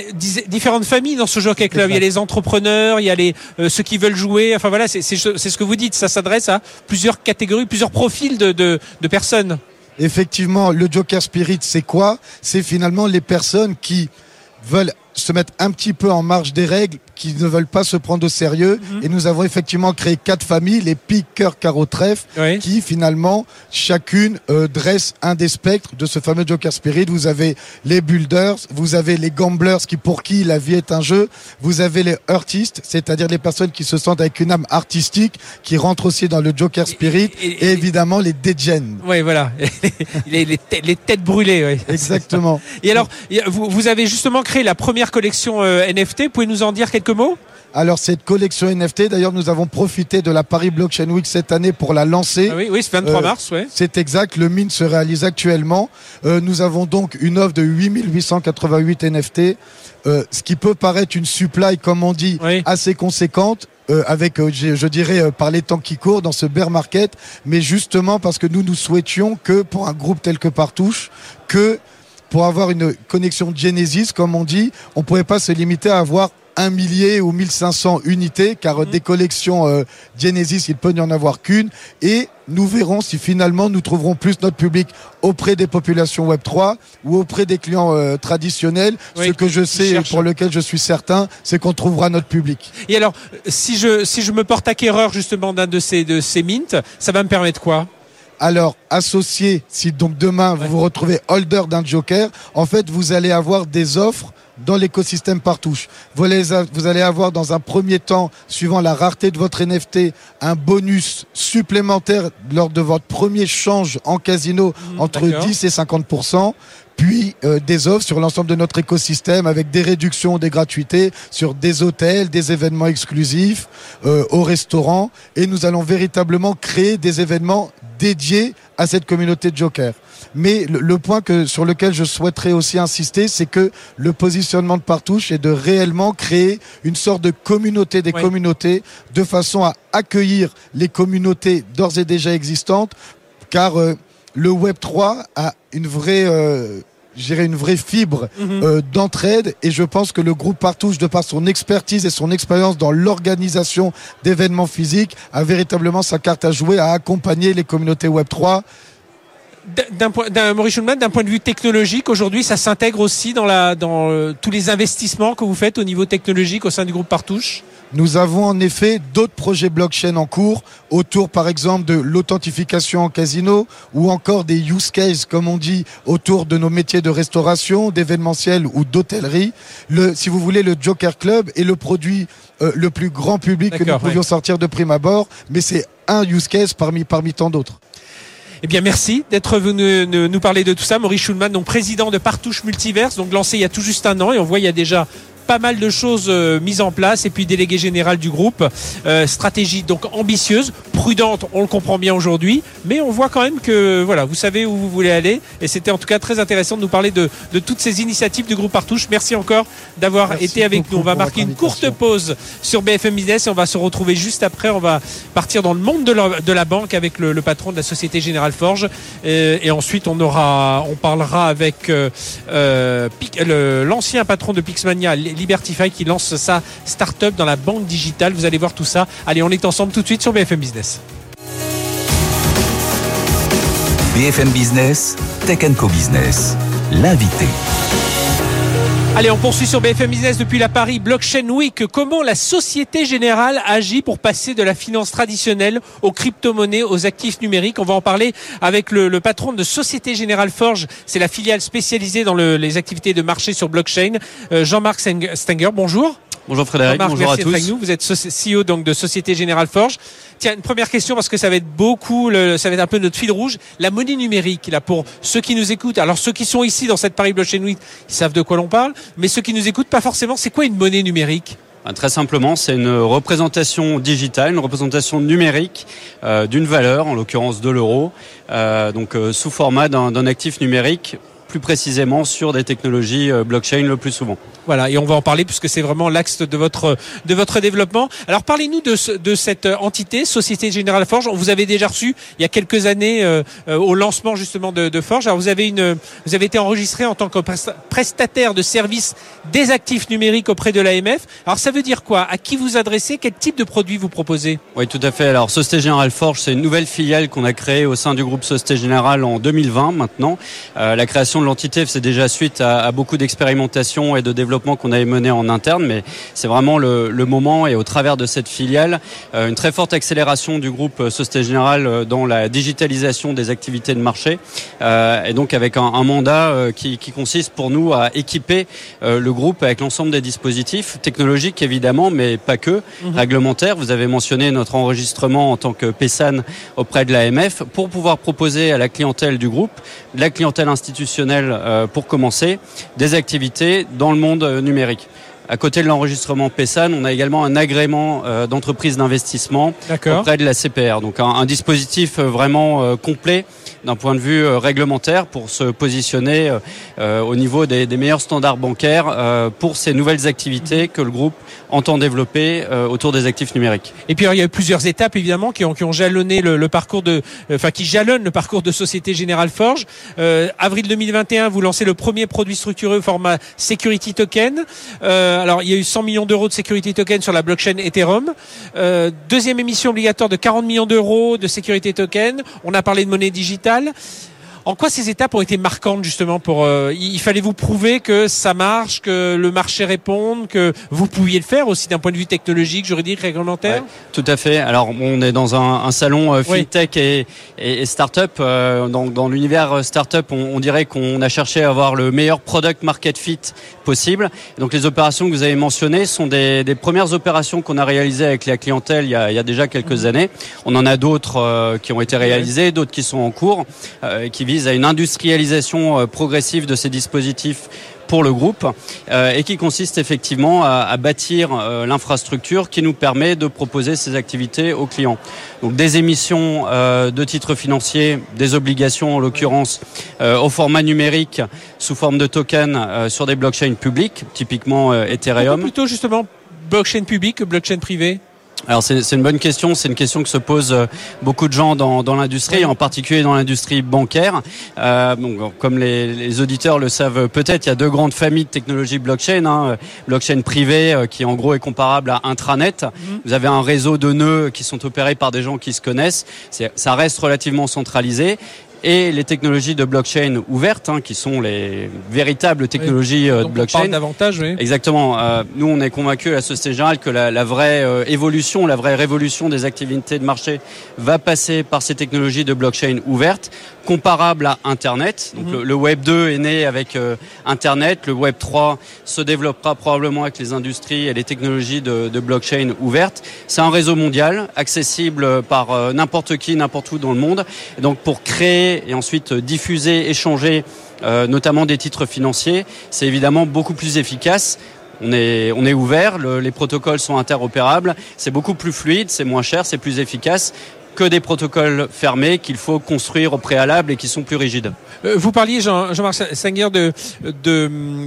différentes familles dans ce Jockey Club. Il y a les entrepreneurs, il y a les euh, ceux qui veulent jouer. Enfin voilà, c'est ce que vous dites. Ça s'adresse à plusieurs catégories, plusieurs profils de personnes. Effectivement, le Joker Spirit, c'est quoi? C'est finalement les personnes qui veulent se mettre un petit peu en marge des règles, qui ne veulent pas se prendre au sérieux. Et nous avons effectivement créé quatre familles, les pics, cœur, carreau, trèfle, Oui. qui finalement, chacune euh, dresse un des spectres de ce fameux Joker Spirit. Vous avez les builders, vous avez les gamblers qui pour qui la vie est un jeu, vous avez les artistes, c'est-à-dire les personnes qui se sentent avec une âme artistique, qui rentrent aussi dans le Joker Spirit, et- et, et- évidemment les degen. Oui, voilà. les, les, les têtes brûlées. Oui. Exactement. Et alors, vous, vous avez justement créé la première collection euh, NFT. Pouvez nous en dire quelques mots Alors cette collection NFT, d'ailleurs nous avons profité de la Paris Blockchain Week cette année pour la lancer. Ah Oui, oui, c'est 23 Euh, mars. Ouais. C'est exact, le mine se réalise actuellement. Euh, nous avons donc une offre de 8888 NFT, euh, ce qui peut paraître une supply, comme on dit, Oui. assez conséquente. avec, je, je dirais, par les temps qui courent dans ce bear market, mais justement parce que nous, nous souhaitions que pour un groupe tel que Partouche, que pour avoir une connexion Genesis, comme on dit, on ne pouvait pas se limiter à avoir un millier ou 1500 unités, car euh, des collections euh, Genesis, il peut n'y en avoir qu'une. Et nous verrons si finalement nous trouverons plus notre public auprès des populations Web3 ou auprès des clients euh, traditionnels. Oui, Ce que je sais et pour lequel je suis certain, c'est qu'on trouvera notre public. Et alors, si je si je me porte acquéreur justement d'un de ces de ces mints, ça va me permettre quoi? Alors, associé, si donc demain Ouais. vous vous retrouvez holder d'un joker, en fait, vous allez avoir des offres dans l'écosystème Partouche. Vous allez, vous allez avoir dans un premier temps, suivant la rareté de votre NFT, un bonus supplémentaire lors de votre premier change en casino entre Mmh, d'accord. 10 et 50 puis euh, des offres sur l'ensemble de notre écosystème avec des réductions, des gratuités sur des hôtels, des événements exclusifs, euh, au restaurant. Et nous allons véritablement créer des événements dédiés à cette communauté de Joker. Mais le, le point que, sur lequel je souhaiterais aussi insister, c'est que le positionnement de Partouche est de réellement créer une sorte de communauté des Oui. communautés de façon à accueillir les communautés d'ores et déjà existantes car euh, le Web 3 a une vraie, euh, je dirais une vraie fibre Mhm. euh, d'entraide et je pense que le groupe Partouche, de par son expertise et son expérience dans l'organisation d'événements physiques, a véritablement sa carte à jouer à accompagner les communautés Web 3 D'un point, d'un Maurice Schulman, d'un point de vue technologique, aujourd'hui, ça s'intègre aussi dans la dans euh, tous les investissements que vous faites au niveau technologique au sein du groupe Partouche? Nous avons en effet d'autres projets blockchain en cours autour par exemple de l'authentification en casino ou encore des use cases comme on dit autour de nos métiers de restauration, d'événementiel ou d'hôtellerie. Le, si vous voulez, le Joker Club est le produit euh, le plus grand public que nous pouvions sortir de prime abord, mais c'est un use case parmi, parmi tant d'autres. Eh bien, merci d'être venu nous, nous parler de tout ça. Maurice Schulman, donc président de Partouche Multiverse, donc lancé il y a tout juste un an, et on voit il y a déjà pas mal de choses euh, mises en place. Et puis délégué général du groupe Euh, stratégie donc ambitieuse prudente on le comprend bien aujourd'hui. Mais on voit quand même que voilà vous savez où vous voulez aller. Et c'était en tout cas très intéressant de nous parler de, de toutes ces initiatives du groupe Partouche. Merci encore d'avoir été avec nous. On va marquer une courte pause sur BFM Business et on va se retrouver juste après. On va partir dans le monde de la, de la banque avec le, le patron de la Société Générale Forge. Et, et ensuite on aura on parlera avec euh, euh, l'ancien patron de Pixmania Libertify qui lance sa start-up dans la banque digitale. Vous allez voir tout ça. Allez on est ensemble tout de suite sur BFM Business. BFM Business, Tech Co Business, l'invité. Allez, on poursuit sur BFM Business depuis la Paris Blockchain Week. Comment la Société Générale agit pour passer de la finance traditionnelle aux crypto-monnaies, aux actifs numériques? On va en parler avec le, patron de Société Générale Forge. C'est la filiale spécialisée dans le- les activités de marché sur blockchain. Euh, Jean-Marc Steng- Stenger, bonjour. Bonjour Frédéric, bonjour à avec tous. nous. Vous êtes CEO donc de Société Générale Forge. Tiens, une première question parce que ça va être beaucoup, le- ça va être un peu notre fil rouge. La monnaie numérique, là, pour ceux qui nous écoutent. Alors, ceux qui sont ici dans cette Paris Blockchain Week, ils savent de quoi l'on parle. Mais ceux qui nous écoutent, pas forcément. C'est quoi une monnaie numérique? Ben, très simplement, c'est une représentation digitale, une représentation numérique euh, d'une valeur, en l'occurrence de l'euro, euh, donc euh, sous format d'un actif numérique plus précisément sur des technologies euh, blockchain le plus souvent. Voilà, et on va en parler puisque c'est vraiment l'axe de votre de votre développement. Alors parlez-nous de, de cette entité, Société Générale Forge. On vous avez déjà reçu il y a quelques années euh, euh, au lancement justement de, de, Forge. Alors vous avez une vous avez été enregistré en tant que prestataire de services des actifs numériques auprès de l'AMF. Alors ça veut dire quoi? À qui vous adressez? Quel type de produit vous proposez? Oui, tout à fait. Alors Société Générale Forge, c'est une nouvelle filiale qu'on a créée au sein du groupe Société Générale en 2020 maintenant. Euh, la création de l'entité c'est déjà suite à, à beaucoup d'expérimentations et de développement qu'on avait mené en interne, mais c'est vraiment le, le, moment et au travers de cette filiale, euh, une très forte accélération du groupe euh, Société Générale euh, dans la digitalisation des activités de marché, euh, et donc avec un, un mandat qui, qui, consiste pour nous à équiper le groupe avec l'ensemble des dispositifs technologiques évidemment, mais pas que, mmh. réglementaires. Vous avez mentionné notre enregistrement en tant que PESAN auprès de l'AMF pour pouvoir proposer à la clientèle du groupe, la clientèle institutionnelle euh, pour commencer, des activités dans le monde euh, numérique. À côté de l'enregistrement PESAN, on a également un agrément euh, d'entreprise d'investissement auprès de la CPR. Donc un, un dispositif vraiment complet d'un point de vue réglementaire pour se positionner au niveau des, des meilleurs standards bancaires pour ces nouvelles activités que le groupe entend développer euh, autour des actifs numériques. Et puis il y a eu plusieurs étapes évidemment qui ont, qui ont jalonné le, le parcours de, enfin qui jalonnent le parcours de Société Générale Forge. Euh, avril 2021, vous lancez le premier produit structuré au format Security Token. Euh, alors il y a eu 100 millions d'euros de Security Token sur la blockchain Ethereum. Euh, deuxième émission obligatoire de 40 millions d'euros de Security Token. On a parlé de monnaie digitale mondiale. En quoi ces étapes ont été marquantes justement pour euh, il fallait vous prouver que ça marche, que le marché réponde, que vous pouviez le faire aussi d'un point de vue technologique, juridique, réglementaire? Ouais, tout à fait. Alors on est dans un, un salon euh, fintech oui. et, et, et startup. Euh, dans, dans l'univers startup, on, on dirait qu'on a cherché à avoir le meilleur product market fit possible. Donc les opérations que vous avez mentionnées sont des, des premières opérations qu'on a réalisées avec la clientèle il y a, il y a déjà quelques mmh. années. On en a d'autres euh, qui ont été réalisées, d'autres qui sont en cours, euh, qui visent à une industrialisation euh, progressive de ces dispositifs pour le groupe euh, et qui consiste effectivement à, à bâtir euh, l'infrastructure qui nous permet de proposer ces activités aux clients. Donc des émissions euh, de titres financiers, des obligations en l'occurrence au format numérique sous forme de token euh, sur des blockchains publiques, typiquement Ethereum. Plutôt justement blockchain publique que blockchain privé alors c'est une bonne question, c'est une question que se posent euh, beaucoup de gens dans, dans l'industrie, en particulier dans l'industrie bancaire. Euh, bon, comme les, les, auditeurs le savent peut-être, il y a deux grandes familles de technologies blockchain. Hein. Blockchain privé euh, qui en gros est comparable à intranet. -hmm. Vous avez un réseau de nœuds qui sont opérés par des gens qui se connaissent. Ça reste relativement centralisé et les technologies de blockchain ouvertes, hein, qui sont les véritables technologies oui. de blockchain. davantage, oui. Exactement. Euh, nous, on est convaincus à Société Générale que la, la vraie euh, évolution, la vraie révolution des activités de marché va passer par ces technologies de blockchain ouvertes comparable à Internet. Donc mmh. le, le, Web 2 est né avec euh, Internet, le Web 3 se développera probablement avec les industries et les technologies de, de blockchain ouvertes. C'est un réseau mondial, accessible par euh, n'importe qui, n'importe où dans le monde. Et donc pour créer et ensuite diffuser, échanger euh, notamment des titres financiers, c'est évidemment beaucoup plus efficace on est, on est ouvert, le, les protocoles sont interopérables, c'est beaucoup plus fluide, c'est moins cher, c'est plus efficace que des protocoles fermés qu'il faut construire au préalable et qui sont plus rigides. Euh, vous parliez, Jean-Marc Jean Senguer,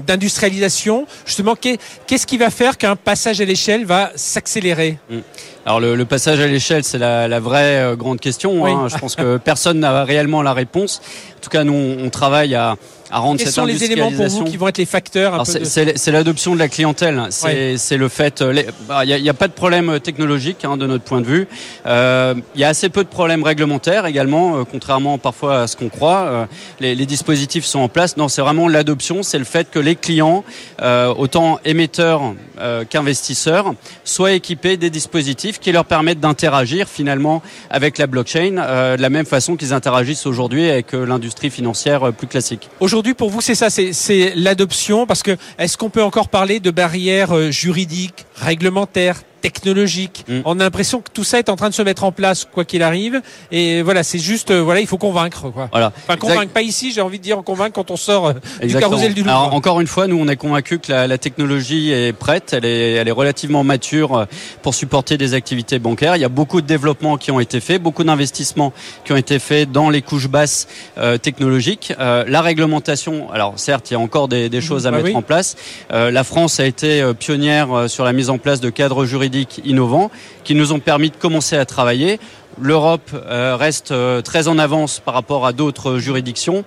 d'industrialisation. Justement, qu'est-ce qui va faire qu'un passage à l'échelle va s'accélérer? Mmh. Alors le, le, passage à l'échelle, c'est la, la, vraie euh, grande question. Oui. Hein. Je pense que personne n'a réellement la réponse. En tout cas, nous, on travaille à, à rendre Quels cette sont les éléments pour vous qui vont être les facteurs C'est de... l'adoption de la clientèle. C'est ouais. le fait. Il bah, n'y a, a, pas de problème technologique hein, de notre point de vue. Il euh, y a assez peu de problèmes réglementaires également, euh, contrairement parfois à ce qu'on croit. Euh, les, les, dispositifs sont en place. Non, c'est vraiment l'adoption. C'est le fait que les clients, euh, autant émetteurs euh, qu'investisseurs, soient équipés des dispositifs qui leur permettent d'interagir finalement avec la blockchain de la même façon qu'ils interagissent aujourd'hui avec l'industrie financière plus classique. Aujourd'hui, pour vous, c'est ça, c'est l'adoption, parce que est-ce qu'on peut encore parler de barrières juridiques, réglementaires, technologique. Mm. On a l'impression que tout ça est en train de se mettre en place, quoi qu'il arrive. Et voilà, c'est juste, euh, voilà, il faut convaincre, quoi. Voilà. Enfin, convaincre pas ici, j'ai envie de dire convaincre quand on sort euh, du carrousel du Louvre. Alors, encore une fois, nous, on est convaincus que la, la technologie est prête, elle est, elle est relativement mature euh, pour supporter des activités bancaires. Il y a beaucoup de développements qui ont été faits, beaucoup d'investissements qui ont été faits dans les couches basses euh, technologiques. Euh, la réglementation, alors certes, il y a encore des, des choses à Bah mettre oui. en place. Euh, la France a été pionnière sur la mise en place de cadres juridiques innovants qui nous ont permis de commencer à travailler. L'Europe euh, reste euh, très en avance par rapport à d'autres juridictions.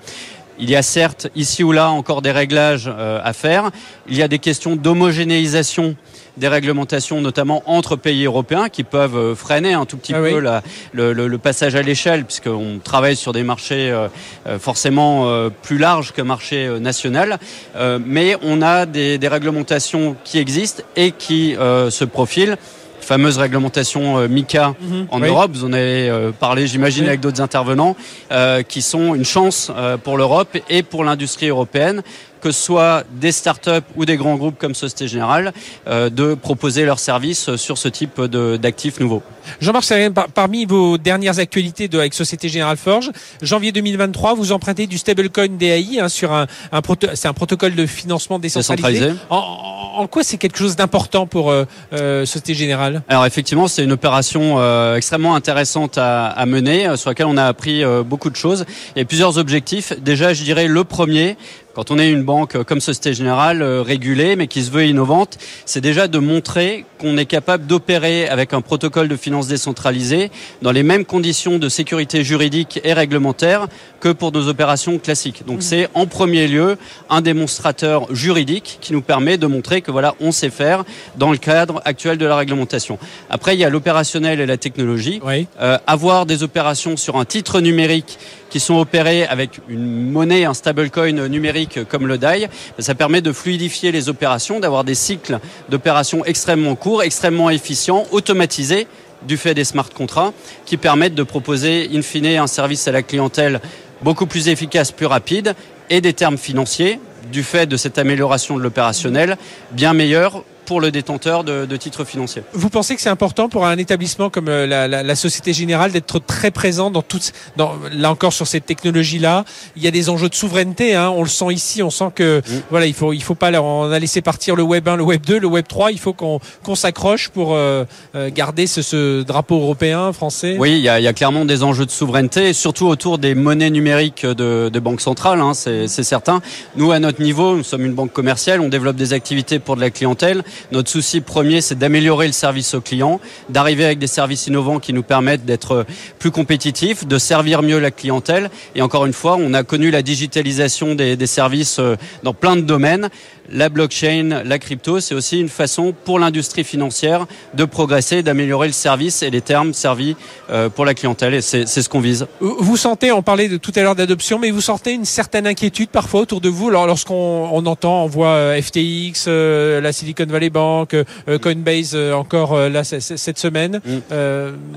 Il y a certes ici ou là encore des réglages euh, à faire. Il y a des questions d'homogénéisation des réglementations, notamment entre pays européens, qui peuvent euh, freiner un tout petit Ah peu oui. la- le, le- le passage à l'échelle, puisqu'on travaille sur des marchés euh, forcément euh, plus larges que marché euh, national. Euh, mais on a des, des réglementations qui existent et qui euh, se profilent. Fameuse réglementation euh, MICA Mhm. en Oui. Europe. Vous en avez euh, parlé, j'imagine, Oui. avec d'autres intervenants, euh, qui sont une chance pour l'Europe et pour l'industrie européenne, que ce soit des startups ou des grands groupes comme Société Générale, euh, de proposer leurs services sur ce type d'actifs nouveaux. Jean-Marc par- parmi vos dernières actualités de, avec Société Générale Forge, janvier 2023, vous empruntez du stablecoin DAI hein, sur un, un proto- c'est un protocole de financement décentralisé. Décentralisé. En, en- quoi c'est quelque chose d'important pour euh, euh, Société Générale? Alors effectivement, c'est une opération euh, extrêmement intéressante à, à mener, euh, sur laquelle on a appris euh, beaucoup de choses. Il y a plusieurs objectifs. Déjà, je dirais le premier, quand on est une banque comme Société Générale régulée, mais qui se veut innovante, c'est déjà de montrer qu'on est capable d'opérer avec un protocole de finance décentralisé dans les mêmes conditions de sécurité juridique et réglementaire que pour nos opérations classiques. Donc c'est en premier lieu un démonstrateur juridique qui nous permet de montrer que voilà, on sait faire dans le cadre actuel de la réglementation. Après, il y a l'opérationnel et la technologie. Oui. Euh, avoir des opérations sur un titre numérique qui sont opérées avec une monnaie, un stablecoin numérique comme le DAI, ben, ça permet de fluidifier les opérations, d'avoir des cycles d'opérations extrêmement courts, extrêmement efficients, automatisés du fait des smart contrats, qui permettent de proposer in fine un service à la clientèle beaucoup plus efficace, plus rapide, et des termes financiers, du fait de cette amélioration de l'opérationnel, bien meilleurs pour le détenteur de, de titres financiers. Vous pensez que c'est important pour un établissement comme euh, la, la- la Société Générale d'être très présent dans toutes, dans, là encore sur cette technologie-là Il y a des enjeux de souveraineté, hein, on le sent ici, on sent que Mm. voilà, il faut, il faut pas, on a laissé partir le Web 1, le Web 2, le Web 3, il faut qu'on qu'on s'accroche pour euh, euh, garder ce, ce drapeau européen, français. Oui, il y a, il y a clairement des enjeux de souveraineté, et surtout autour des monnaies numériques de, de banques centrales, hein, c'est certain. Nous, à notre niveau, nous sommes une banque commerciale, on développe des activités pour de la clientèle. Notre souci premier, c'est d'améliorer le service au client, d'arriver avec des services innovants qui nous permettent d'être plus compétitifs, de servir mieux la clientèle. Et encore une fois, on a connu la digitalisation des, des services euh, dans plein de domaines. La blockchain, la crypto, c'est aussi une façon pour l'industrie financière de progresser, d'améliorer le service et les termes servis euh, pour la clientèle. Et c'est ce qu'on vise. Vous sentez, on parlait de tout à l'heure d'adoption, mais vous sentez une certaine inquiétude parfois autour de vous lorsqu'on on entend, on voit euh, FTX, la Silicon Valley Bank, euh, Coinbase euh, encore euh, là cette semaine. Mm.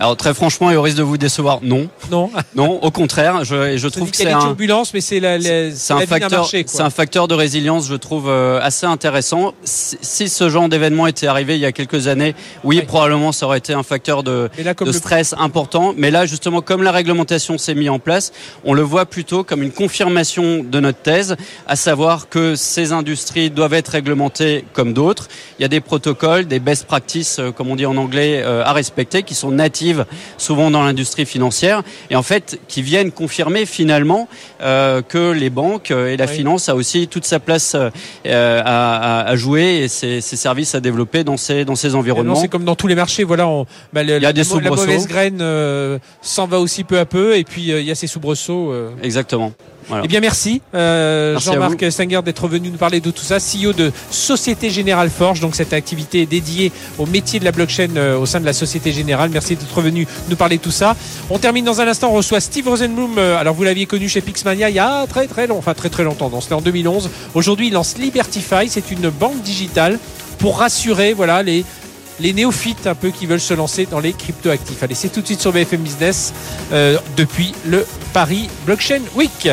Alors très franchement, et au risque de vous décevoir, non, non, non, au contraire, je, trouve que c'est un, turbulences, mais c'est la, la, c'est un facteur, c'est un facteur de résilience, je trouve assez intéressant. Si, ce genre d'événement était arrivé il y a quelques années, oui, Ouais. probablement ça aurait été un facteur de, là, le- stress important. Mais là, justement, comme la réglementation s'est mise en place, on le voit plutôt comme une confirmation de notre thèse, à savoir que ces industries doivent être réglementées comme d'autres. Il y a des protocoles, des best practices, euh, comme on dit en anglais, euh, à respecter, qui sont natives souvent dans l'industrie financière, et en fait, qui viennent confirmer finalement euh, que les banques et la Oui. finance a aussi toute sa place euh, à, jouer et ses, ses services à développer dans ces, dans ces environnements. C'est comme dans tous les marchés, voilà. On, bah, le- Il y a la, des la mauvaise graine euh, s'en va aussi peu à peu, et puis euh, il y a ces soubresauts. euh. Exactement. Voilà. Eh bien, merci, euh, Merci Jean-Marc Stenger d'être venu nous parler de tout ça, CEO de Société Générale Forge, donc cette activité dédiée au métier de la blockchain euh, au sein de la Société Générale. Merci d'être venu nous parler de tout ça. On termine dans un instant, on reçoit Steve Rosenblum. euh, alors, vous l'aviez connu chez Pixmania il y a très très long, enfin très très longtemps, donc c'était en 2011. Aujourd'hui, il lance Libertify, c'est une banque digitale pour rassurer, voilà, les les néophytes un peu qui veulent se lancer dans les cryptoactifs. Allez, c'est tout de suite sur BFM Business euh, depuis le Paris Blockchain Week.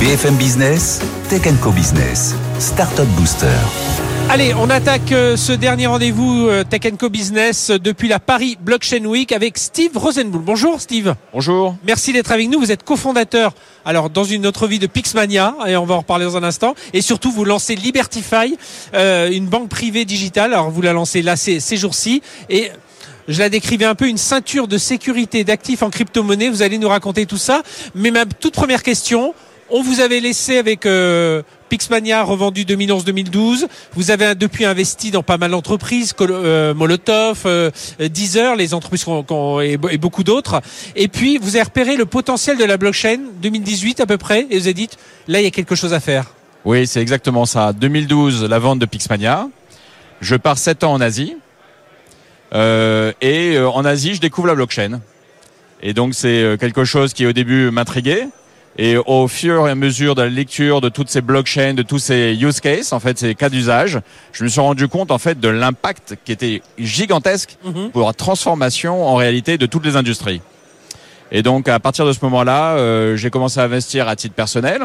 BFM Business, Tech Co Business, Startup Booster. Allez, on attaque euh, ce dernier rendez-vous euh, Tech Co Business euh, depuis la Paris Blockchain Week avec Steve Rosenbull. Bonjour Steve. Bonjour. Merci d'être avec nous. Vous êtes cofondateur, alors dans une autre vie de Pixmania, et on va en reparler dans un instant. Et surtout, vous lancez Libertify, euh, une banque privée digitale. Alors vous la lancez là ces, ces jours-ci. Et je la décrivais un peu une ceinture de sécurité d'actifs en crypto-monnaie. Vous allez nous raconter tout ça. Mais ma toute première question, on vous avait laissé avec euh, Pixmania revendu 2011-2012. Vous avez depuis investi dans pas mal d'entreprises, euh, Molotov, euh, Deezer, les entreprises et, et beaucoup d'autres. Et puis vous avez repéré le potentiel de la blockchain 2018 à peu près, et vous avez dit là il y a quelque chose à faire. Oui, c'est exactement ça. 2012, la vente de Pixmania. Je pars 7 ans en Asie. Euh, et euh, en Asie, je découvre la blockchain. Et donc, c'est euh, quelque chose qui au début m'intriguait. Et au fur et à mesure de la lecture de toutes ces blockchains, de tous ces use cases, en fait, ces cas d'usage, je me suis rendu compte, en fait, de l'impact qui était gigantesque Mhm. pour la transformation, en réalité, de toutes les industries. Et donc, à partir de ce moment-là, euh, j'ai commencé à investir à titre personnel.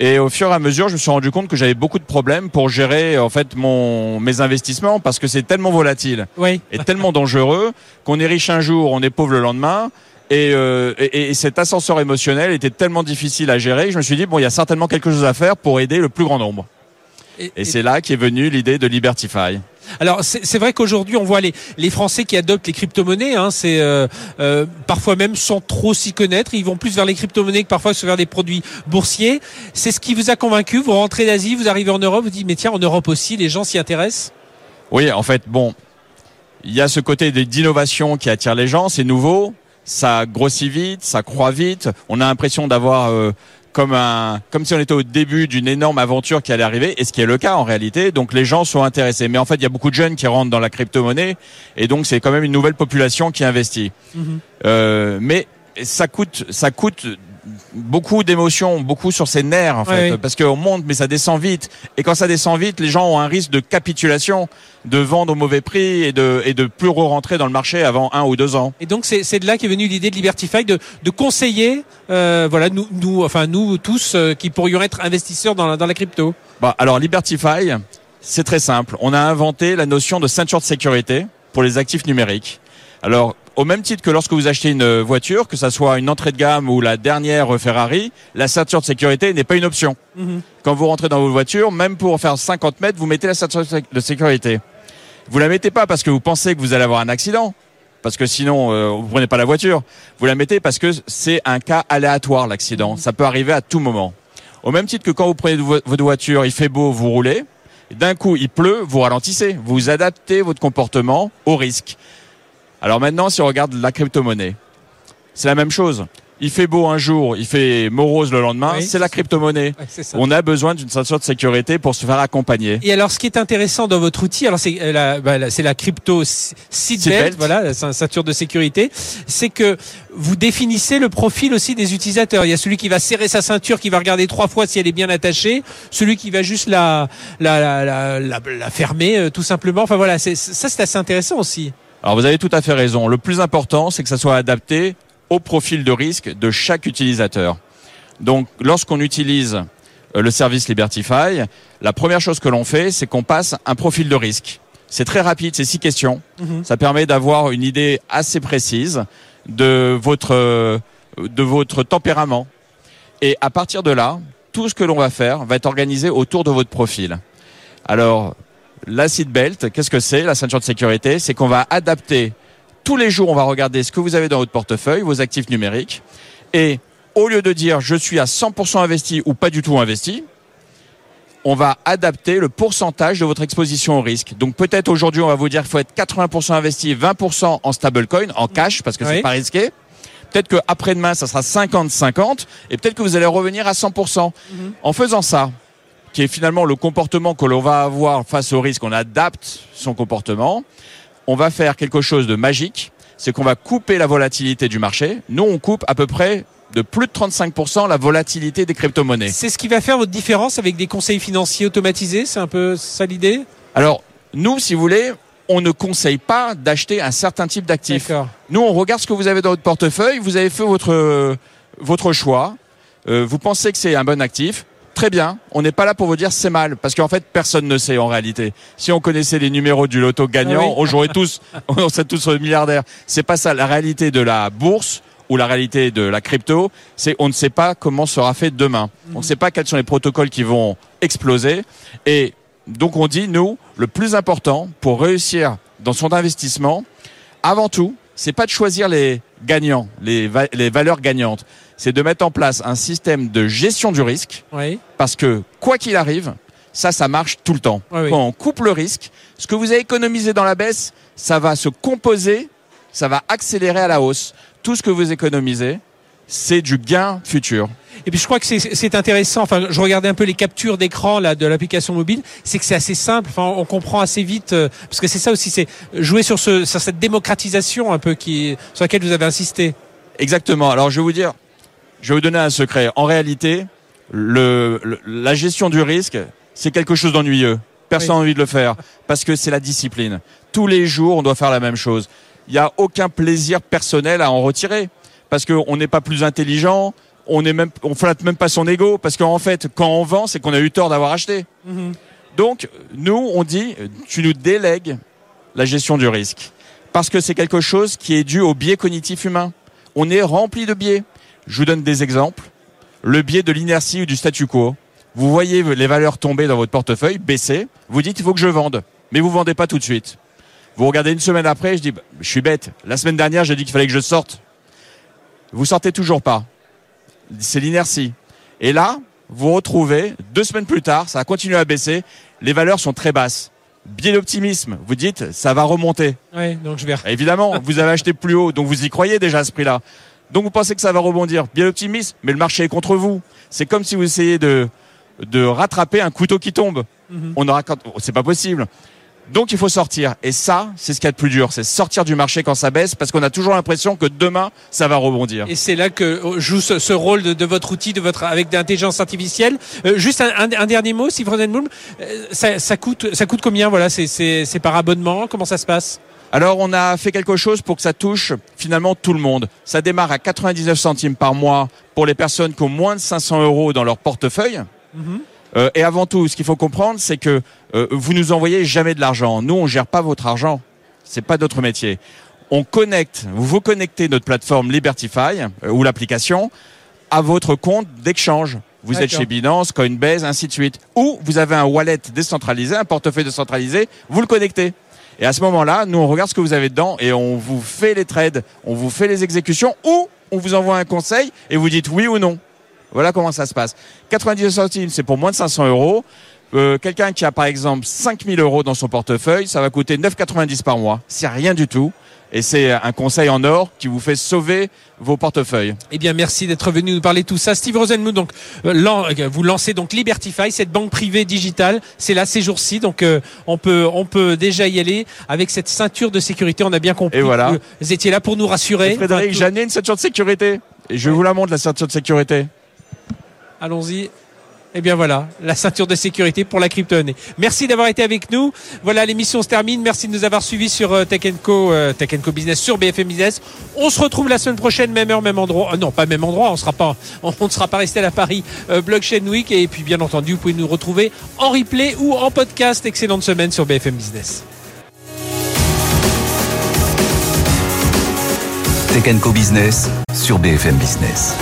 Et au fur et à mesure, je me suis rendu compte que j'avais beaucoup de problèmes pour gérer en fait mon mes investissements parce que c'est tellement volatile Oui. et tellement dangereux qu'on est riche un jour, on est pauvre le lendemain. Et, euh, et, et cet ascenseur émotionnel était tellement difficile à gérer que je me suis dit bon, il y a certainement quelque chose à faire pour aider le plus grand nombre. Et- Et c'est là qu'est venue l'idée de Libertify. Alors c'est vrai qu'aujourd'hui on voit les, les Français qui adoptent les crypto-monnaies, hein, c'est euh, euh, parfois même sans trop s'y connaître, ils vont plus vers les crypto-monnaies que parfois vers des produits boursiers. C'est ce qui vous a convaincu, vous rentrez d'Asie, vous arrivez en Europe, vous dites mais tiens en Europe aussi les gens s'y intéressent? Oui, en fait, bon, il y a ce côté d'innovation qui attire les gens, c'est nouveau, ça grossit vite, ça croît vite, on a l'impression d'avoir euh, comme un comme si on était au début d'une énorme aventure qui allait arriver et ce qui est le cas en réalité. Donc les gens sont intéressés, mais en fait, il y a beaucoup de jeunes qui rentrent dans la crypto-monnaie et donc c'est quand même une nouvelle population qui investit. Euh, mais ça coûte ça coûte beaucoup d'émotions, beaucoup sur ses nerfs en fait, oui. parce qu'on monte mais ça descend vite. Et quand ça descend vite, les gens ont un risque de capitulation, de vendre au mauvais prix et de et de plus re-rentrer dans le marché avant un ou deux ans. Et donc c'est c'est de là qu'est venue l'idée de Libertify de, de conseiller, euh, voilà nous, nous enfin nous tous euh, qui pourrions être investisseurs dans la, dans la crypto. Bah, alors Libertify, c'est très simple. On a inventé la notion de ceinture de sécurité pour les actifs numériques. Alors, au même titre que lorsque vous achetez une voiture, que ça soit une entrée de gamme ou la dernière Ferrari, la ceinture de sécurité n'est pas une option. Mhm. Quand vous rentrez dans votre voiture, même pour faire 50 mètres, vous mettez la ceinture de sécurité. Vous la mettez pas parce que vous pensez que vous allez avoir un accident, parce que sinon euh, vous prenez pas la voiture. Vous la mettez parce que c'est un cas aléatoire l'accident. Ça peut arriver à tout moment. Au même titre que quand vous prenez vo- votre voiture, il fait beau, vous roulez. D'un coup, il pleut, vous ralentissez. Vous adaptez votre comportement au risque. Alors maintenant, si on regarde la crypto-monnaie, c'est la même chose. Il fait beau un jour, il fait morose le lendemain. Oui. c'est la crypto-monnaie. Ouais, c'est. On a besoin d'une ceinture de sécurité pour se faire accompagner. Et alors, ce qui est intéressant dans votre outil, alors c'est euh, la, bah, la- c'est crypto seatbelt, voilà, la ceint- ceinture de sécurité, c'est que vous définissez le profil aussi des utilisateurs. Il y a celui qui va serrer sa ceinture, qui va regarder trois fois si elle est bien attachée, celui qui va juste la la la, la, la- fermer euh, tout simplement. Enfin voilà, c'est, ça c'est assez intéressant aussi. Alors vous avez tout à fait raison. Le plus important, c'est que ça soit adapté au profil de risque de chaque utilisateur. Donc lorsqu'on utilise euh, le service Libertify, la première chose que l'on fait, c'est qu'on passe un profil de risque. C'est très rapide, c'est six questions. Mhm. Ça permet d'avoir une idée assez précise de votre euh, de votre tempérament. Et à partir de là, tout ce que l'on va faire va être organisé autour de votre profil. Alors, la seatbelt, qu'est-ce que c'est La ceinture de sécurité, c'est qu'on va adapter tous les jours, on va regarder ce que vous avez dans votre portefeuille, vos actifs numériques, et au lieu de dire je suis à 100% investi ou pas du tout investi, on va adapter le pourcentage de votre exposition au risque. Donc peut-être aujourd'hui, on va vous dire qu'il faut être 80% investi, 20% en stablecoin, en cash, parce que Oui. c'est pas risqué. Peut-être qu'après-demain, ça sera 50-50, et peut-être que vous allez revenir à 100%. En faisant ça, qui est finalement le comportement que l'on va avoir face au risque, on adapte son comportement, on va faire quelque chose de magique, c'est qu'on va couper la volatilité du marché. Nous, on coupe à peu près de plus de 35% la volatilité des crypto-monnaies. C'est ce qui va faire votre différence avec des conseils financiers automatisés? C'est un peu ça l'idée? Alors, nous, si vous voulez, on ne conseille pas d'acheter un certain type d'actif. Nous, on regarde ce que vous avez dans votre portefeuille, vous avez fait votre, votre choix, Euh, vous pensez que c'est un bon actif, très bien. On n'est pas là pour vous dire c'est mal, parce qu'en fait personne ne sait en réalité. Si on connaissait les numéros du loto gagnant, Ah oui. on jouerait tous, on serait tous milliardaires. C'est pas ça. La réalité de la bourse ou la réalité de la crypto, c'est on ne sait pas comment sera fait demain. On ne sait pas quels sont les protocoles qui vont exploser. Et donc on dit nous, le plus important pour réussir dans son investissement, avant tout, c'est pas de choisir les gagnants, les, va- les valeurs gagnantes. C'est de mettre en place un système de gestion du risque Oui. parce que quoi qu'il arrive, ça, ça marche tout le temps. Oui. Quand on coupe le risque, ce que vous avez économisé dans la baisse, ça va se composer, ça va accélérer à la hausse. Tout ce que vous économisez, c'est du gain futur. Et puis je crois que c'est- c'est intéressant. Enfin, je regardais un peu les captures d'écran là de l'application mobile. C'est que c'est assez simple. Enfin, on comprend assez vite euh, parce que c'est ça aussi, c'est jouer sur ce sur cette démocratisation un peu qui sur laquelle vous avez insisté. Exactement. Alors, je vais vous dire, je vais vous donner un secret. En réalité, le, le- la gestion du risque, c'est quelque chose d'ennuyeux. Personne n'a Oui. envie de le faire parce que c'est la discipline. Tous les jours, on doit faire la même chose. Il n'y a aucun plaisir personnel à en retirer parce qu'on n'est pas plus intelligent. On est même, on flatte même pas son ego parce qu'en fait, quand on vend, c'est qu'on a eu tort d'avoir acheté. Donc, nous, on dit, tu nous délègues la gestion du risque. Parce que c'est quelque chose qui est dû au biais cognitif humain. On est rempli de biais. Je vous donne des exemples. Le biais de l'inertie ou du statu quo. Vous voyez les valeurs tomber dans votre portefeuille, baisser. Vous dites, il faut que je vende. Mais vous vendez pas tout de suite. Vous regardez une semaine après, je dis, bah, je suis bête. La semaine dernière, j'ai dit qu'il fallait que je sorte. Vous sortez toujours pas. C'est l'inertie. Et là, vous retrouvez, deux semaines plus tard, ça a continué à baisser. Les valeurs sont très basses. Biais d'optimisme. Vous dites, ça va remonter. Ouais, donc je vais. Évidemment, vous avez acheté plus haut, donc vous y croyez déjà à ce prix-là. Donc vous pensez que ça va rebondir. Bien optimiste, mais le marché est contre vous. C'est comme si vous essayez de, de rattraper un couteau qui tombe. Mhm. On aura, c'est pas possible. Donc il faut sortir. Et ça, c'est ce qu'il y a de plus dur. C'est sortir du marché quand ça baisse parce qu'on a toujours l'impression que demain, ça va rebondir. Et c'est là que euh, joue ce, ce rôle de, de votre outil, de votre avec l'intelligence artificielle. Euh, juste un, un- un dernier mot, Steve Rosenblum. Euh, ça, ça coûte, ça coûte combien Voilà, c'est- c'est c'est par abonnement. Comment ça se passe? Alors on a fait quelque chose pour que ça touche finalement tout le monde. Ça démarre à 99 centimes par mois pour les personnes qui ont moins de 500 euros dans leur portefeuille. Mhm. Euh, et avant tout, ce qu'il faut comprendre, c'est que euh, vous nous envoyez jamais de l'argent. Nous, on gère pas votre argent. C'est pas notre métier. On connecte, vous vous connectez notre plateforme Libertify euh, ou l'application à votre compte d'échange. Vous êtes chez Binance, Coinbase, ainsi de suite. Ou vous avez un wallet décentralisé, un portefeuille décentralisé, vous le connectez. Et à ce moment-là, nous, on regarde ce que vous avez dedans et on vous fait les trades, on vous fait les exécutions ou on vous envoie un conseil et vous dites oui ou non. Voilà comment ça se passe. 99 centimes, c'est pour moins de 500 euros. Euh, Quelqu'un qui a par exemple 5000 euros dans son portefeuille, ça va coûter 9,90 par mois. C'est rien du tout. Et c'est un conseil en or qui vous fait sauver vos portefeuilles. Eh bien, merci d'être venu nous parler de tout ça. Steve Rosenmuth, donc, euh, euh, vous lancez donc Libertify, cette banque privée digitale. C'est là ces jours-ci, donc euh, on peut on peut déjà y aller avec cette ceinture de sécurité. On a bien compris. Et voilà. que Vous étiez là pour nous rassurer. Frédéric, Enfin, tout- j'en ai une ceinture de sécurité. Et je vous la montre, la ceinture de sécurité. Allons-y. Eh bien voilà, la ceinture de sécurité pour la crypto-monnaie. Merci d'avoir été avec nous. Voilà, l'émission se termine. Merci de nous avoir suivis sur euh, Tech Co, euh, Tech Co Business sur BFM Business. On se retrouve la semaine prochaine, même heure, même endroit. Euh, non, pas même endroit. On ne sera pas resté à la Paris Blockchain Week. Et puis bien entendu, vous pouvez nous retrouver en replay ou en podcast. Excellente semaine sur BFM Business. Tech Co Business sur BFM Business.